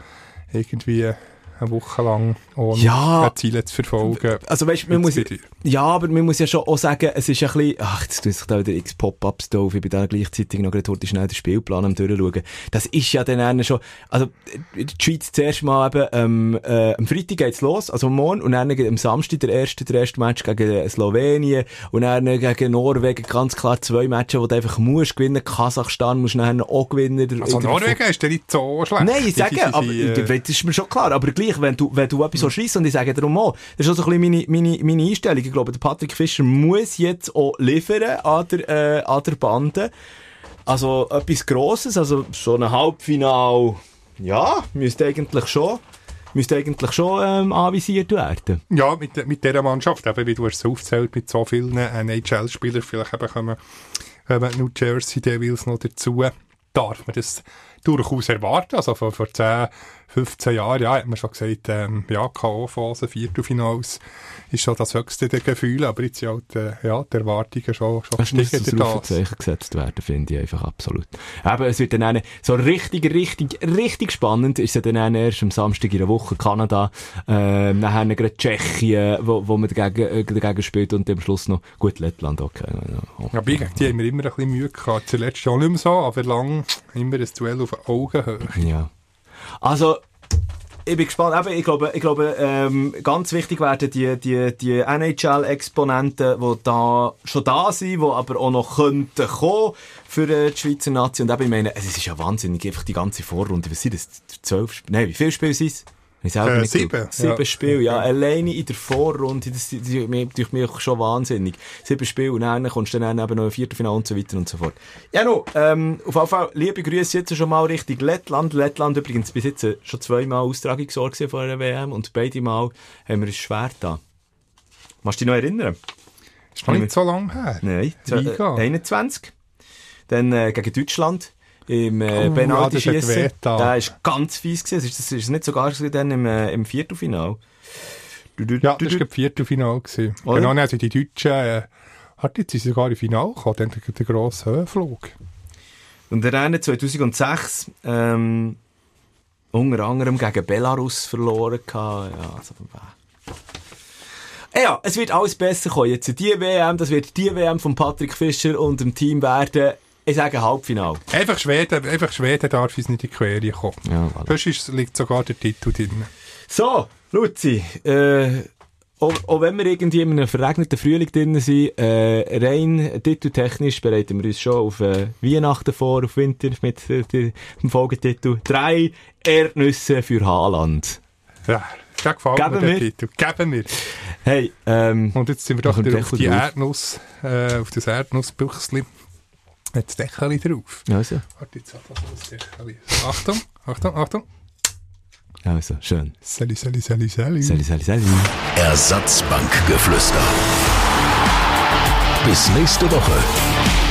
irgendwie eine Woche lang ohne Ja. Ziele zu verfolgen. Also weißt, man muss, ja, aber man muss ja schon auch sagen, es ist ein bisschen, ach, jetzt tue ich da wieder x Pop-Ups da auf, ich bin da gleichzeitig noch gerade heute schnell den Spielplan am durchschauen. Das ist ja dann schon, also, die Schweiz zuerst mal eben, ähm, äh, am Freitag geht's los, also morgen, und dann am Samstag der erste, der erste Match gegen Slowenien, und dann gegen Norwegen, ganz klar zwei Matches, wo du einfach musst gewinnen, Kasachstan musst du dann auch gewinnen. Also Norwegen ist ja nicht so schlecht. Nein, ich sage, aber äh, das ist mir schon klar. Aber gleich, wenn du, wenn du etwas so schreist und ich sage darum auch, das ist auch so ein bisschen meine, meine, meine Einstellung. Ich glaube, der Patrick Fischer muss jetzt auch liefern an der, äh, an der Bande. Also etwas Grosses, also so ein Halbfinal, ja, müsste eigentlich schon, müsste eigentlich schon ähm, anvisiert werden. Ja, mit, mit dieser Mannschaft, eben, wie du es aufzählt, mit so vielen NHL-Spielern, vielleicht eben kommen eben New Jersey Devils noch dazu, darf man das durchaus erwarten. Also vor, vor 10, 15 Jahren, ja, hat man schon gesagt, ähm, ja, K.O.-Phase, Viertelfinals ist schon das höchste der Gefühle, aber jetzt sind halt, äh, ja, die Erwartungen schon, schon Das muss das. Rufezeichen gesetzt werden, finde ich einfach absolut. Eben, es wird dann eine, so richtig, richtig, richtig spannend ist es dann eine erst am Samstag in der Woche Kanada, ähm, nachher gerade Tschechien, wo, wo man dagegen, äh, dagegen spielt und am Schluss noch, gut, Lettland, okay. Ja, Ja, gegen die haben wir immer ein bisschen Mühe gehabt. Zuletzt schon nicht mehr so, aber lang immer ein Duell auf Augenhöhe. Ja. Also, ich bin gespannt. Eben, ich glaube, ich glaube ähm, ganz wichtig werden die, die, die NHL-Exponenten, die da schon da sind, die aber auch noch könnten kommen für äh, die Schweizer Nation. Und eben, ich meine, es ist ja wahnsinnig, einfach die ganze Vorrunde. Was sind das? Zwölf Spiele? Nein, wie viele Spiele sind es? Ich selber Äh, sieben. Sieben ja. Spiele, ja. Alleine in der Vorrunde, das das- das macht mich- schon wahnsinnig. Sieben Spiele und dann kommst du dann eben noch ein Viertelfinale und so weiter und so fort. Ja, no, ähm, auf jeden Fall, liebe Grüße jetzt schon mal Richtung Lettland. Lettland übrigens bis jetzt schon zweimal Austragungsort vor einer WM und beide Mal haben wir ein Schwert da. Kannst du dich noch erinnern? Ist noch nicht so lange her. Nein, Liga. äh, 21. Dann äh, gegen Deutschland im äh, Oh, Penalty-Schiessen. Der ist ganz fies gewesen. Ist ist nicht sogar dann im, äh, im Viertelfinal? Du, du, Ja, du, das war das Viertelfinale. gewesen. Oder? Genau, also die Deutschen, äh, hat jetzt sogar im Finale gekommen, dann der, der grosse Höhenflug. Und der Rennen 2006, ähm, unter anderem gegen Belarus verloren gehabt. Ja, also, äh. ja, es wird alles besser kommen. Jetzt die WM, das wird die WM von Patrick Fischer und dem Team werden. Ich sage Halbfinale. Einfach Schweden, einfach Schweden darf uns nicht in die Quere kommen. Ja, voilà. Liegt sogar der Titel drin. So, Luzi, äh, auch, auch wenn wir irgendwie in einem verregneten Frühling drin sind, äh, rein titeltechnisch bereiten wir uns schon auf äh, Weihnachten vor, auf Winter mit äh, dem Folgetitel «Drei Erdnüsse für Haaland». Ja, der gefällt Geben mir, der wir. Titel. Geben wir. Hey, ähm, Und jetzt sind wir doch wieder auf die. Erdnuss, äh, auf das Erdnussbüchsli. Hat das Deckel drauf. also, Warte, jetzt hat das Deckel. Achtung, Achtung, Achtung. also, schön. Sally, Sally, Sally, Sally. Sali, sali, sali. Ersatzbankgeflüster. Bis nächste Woche.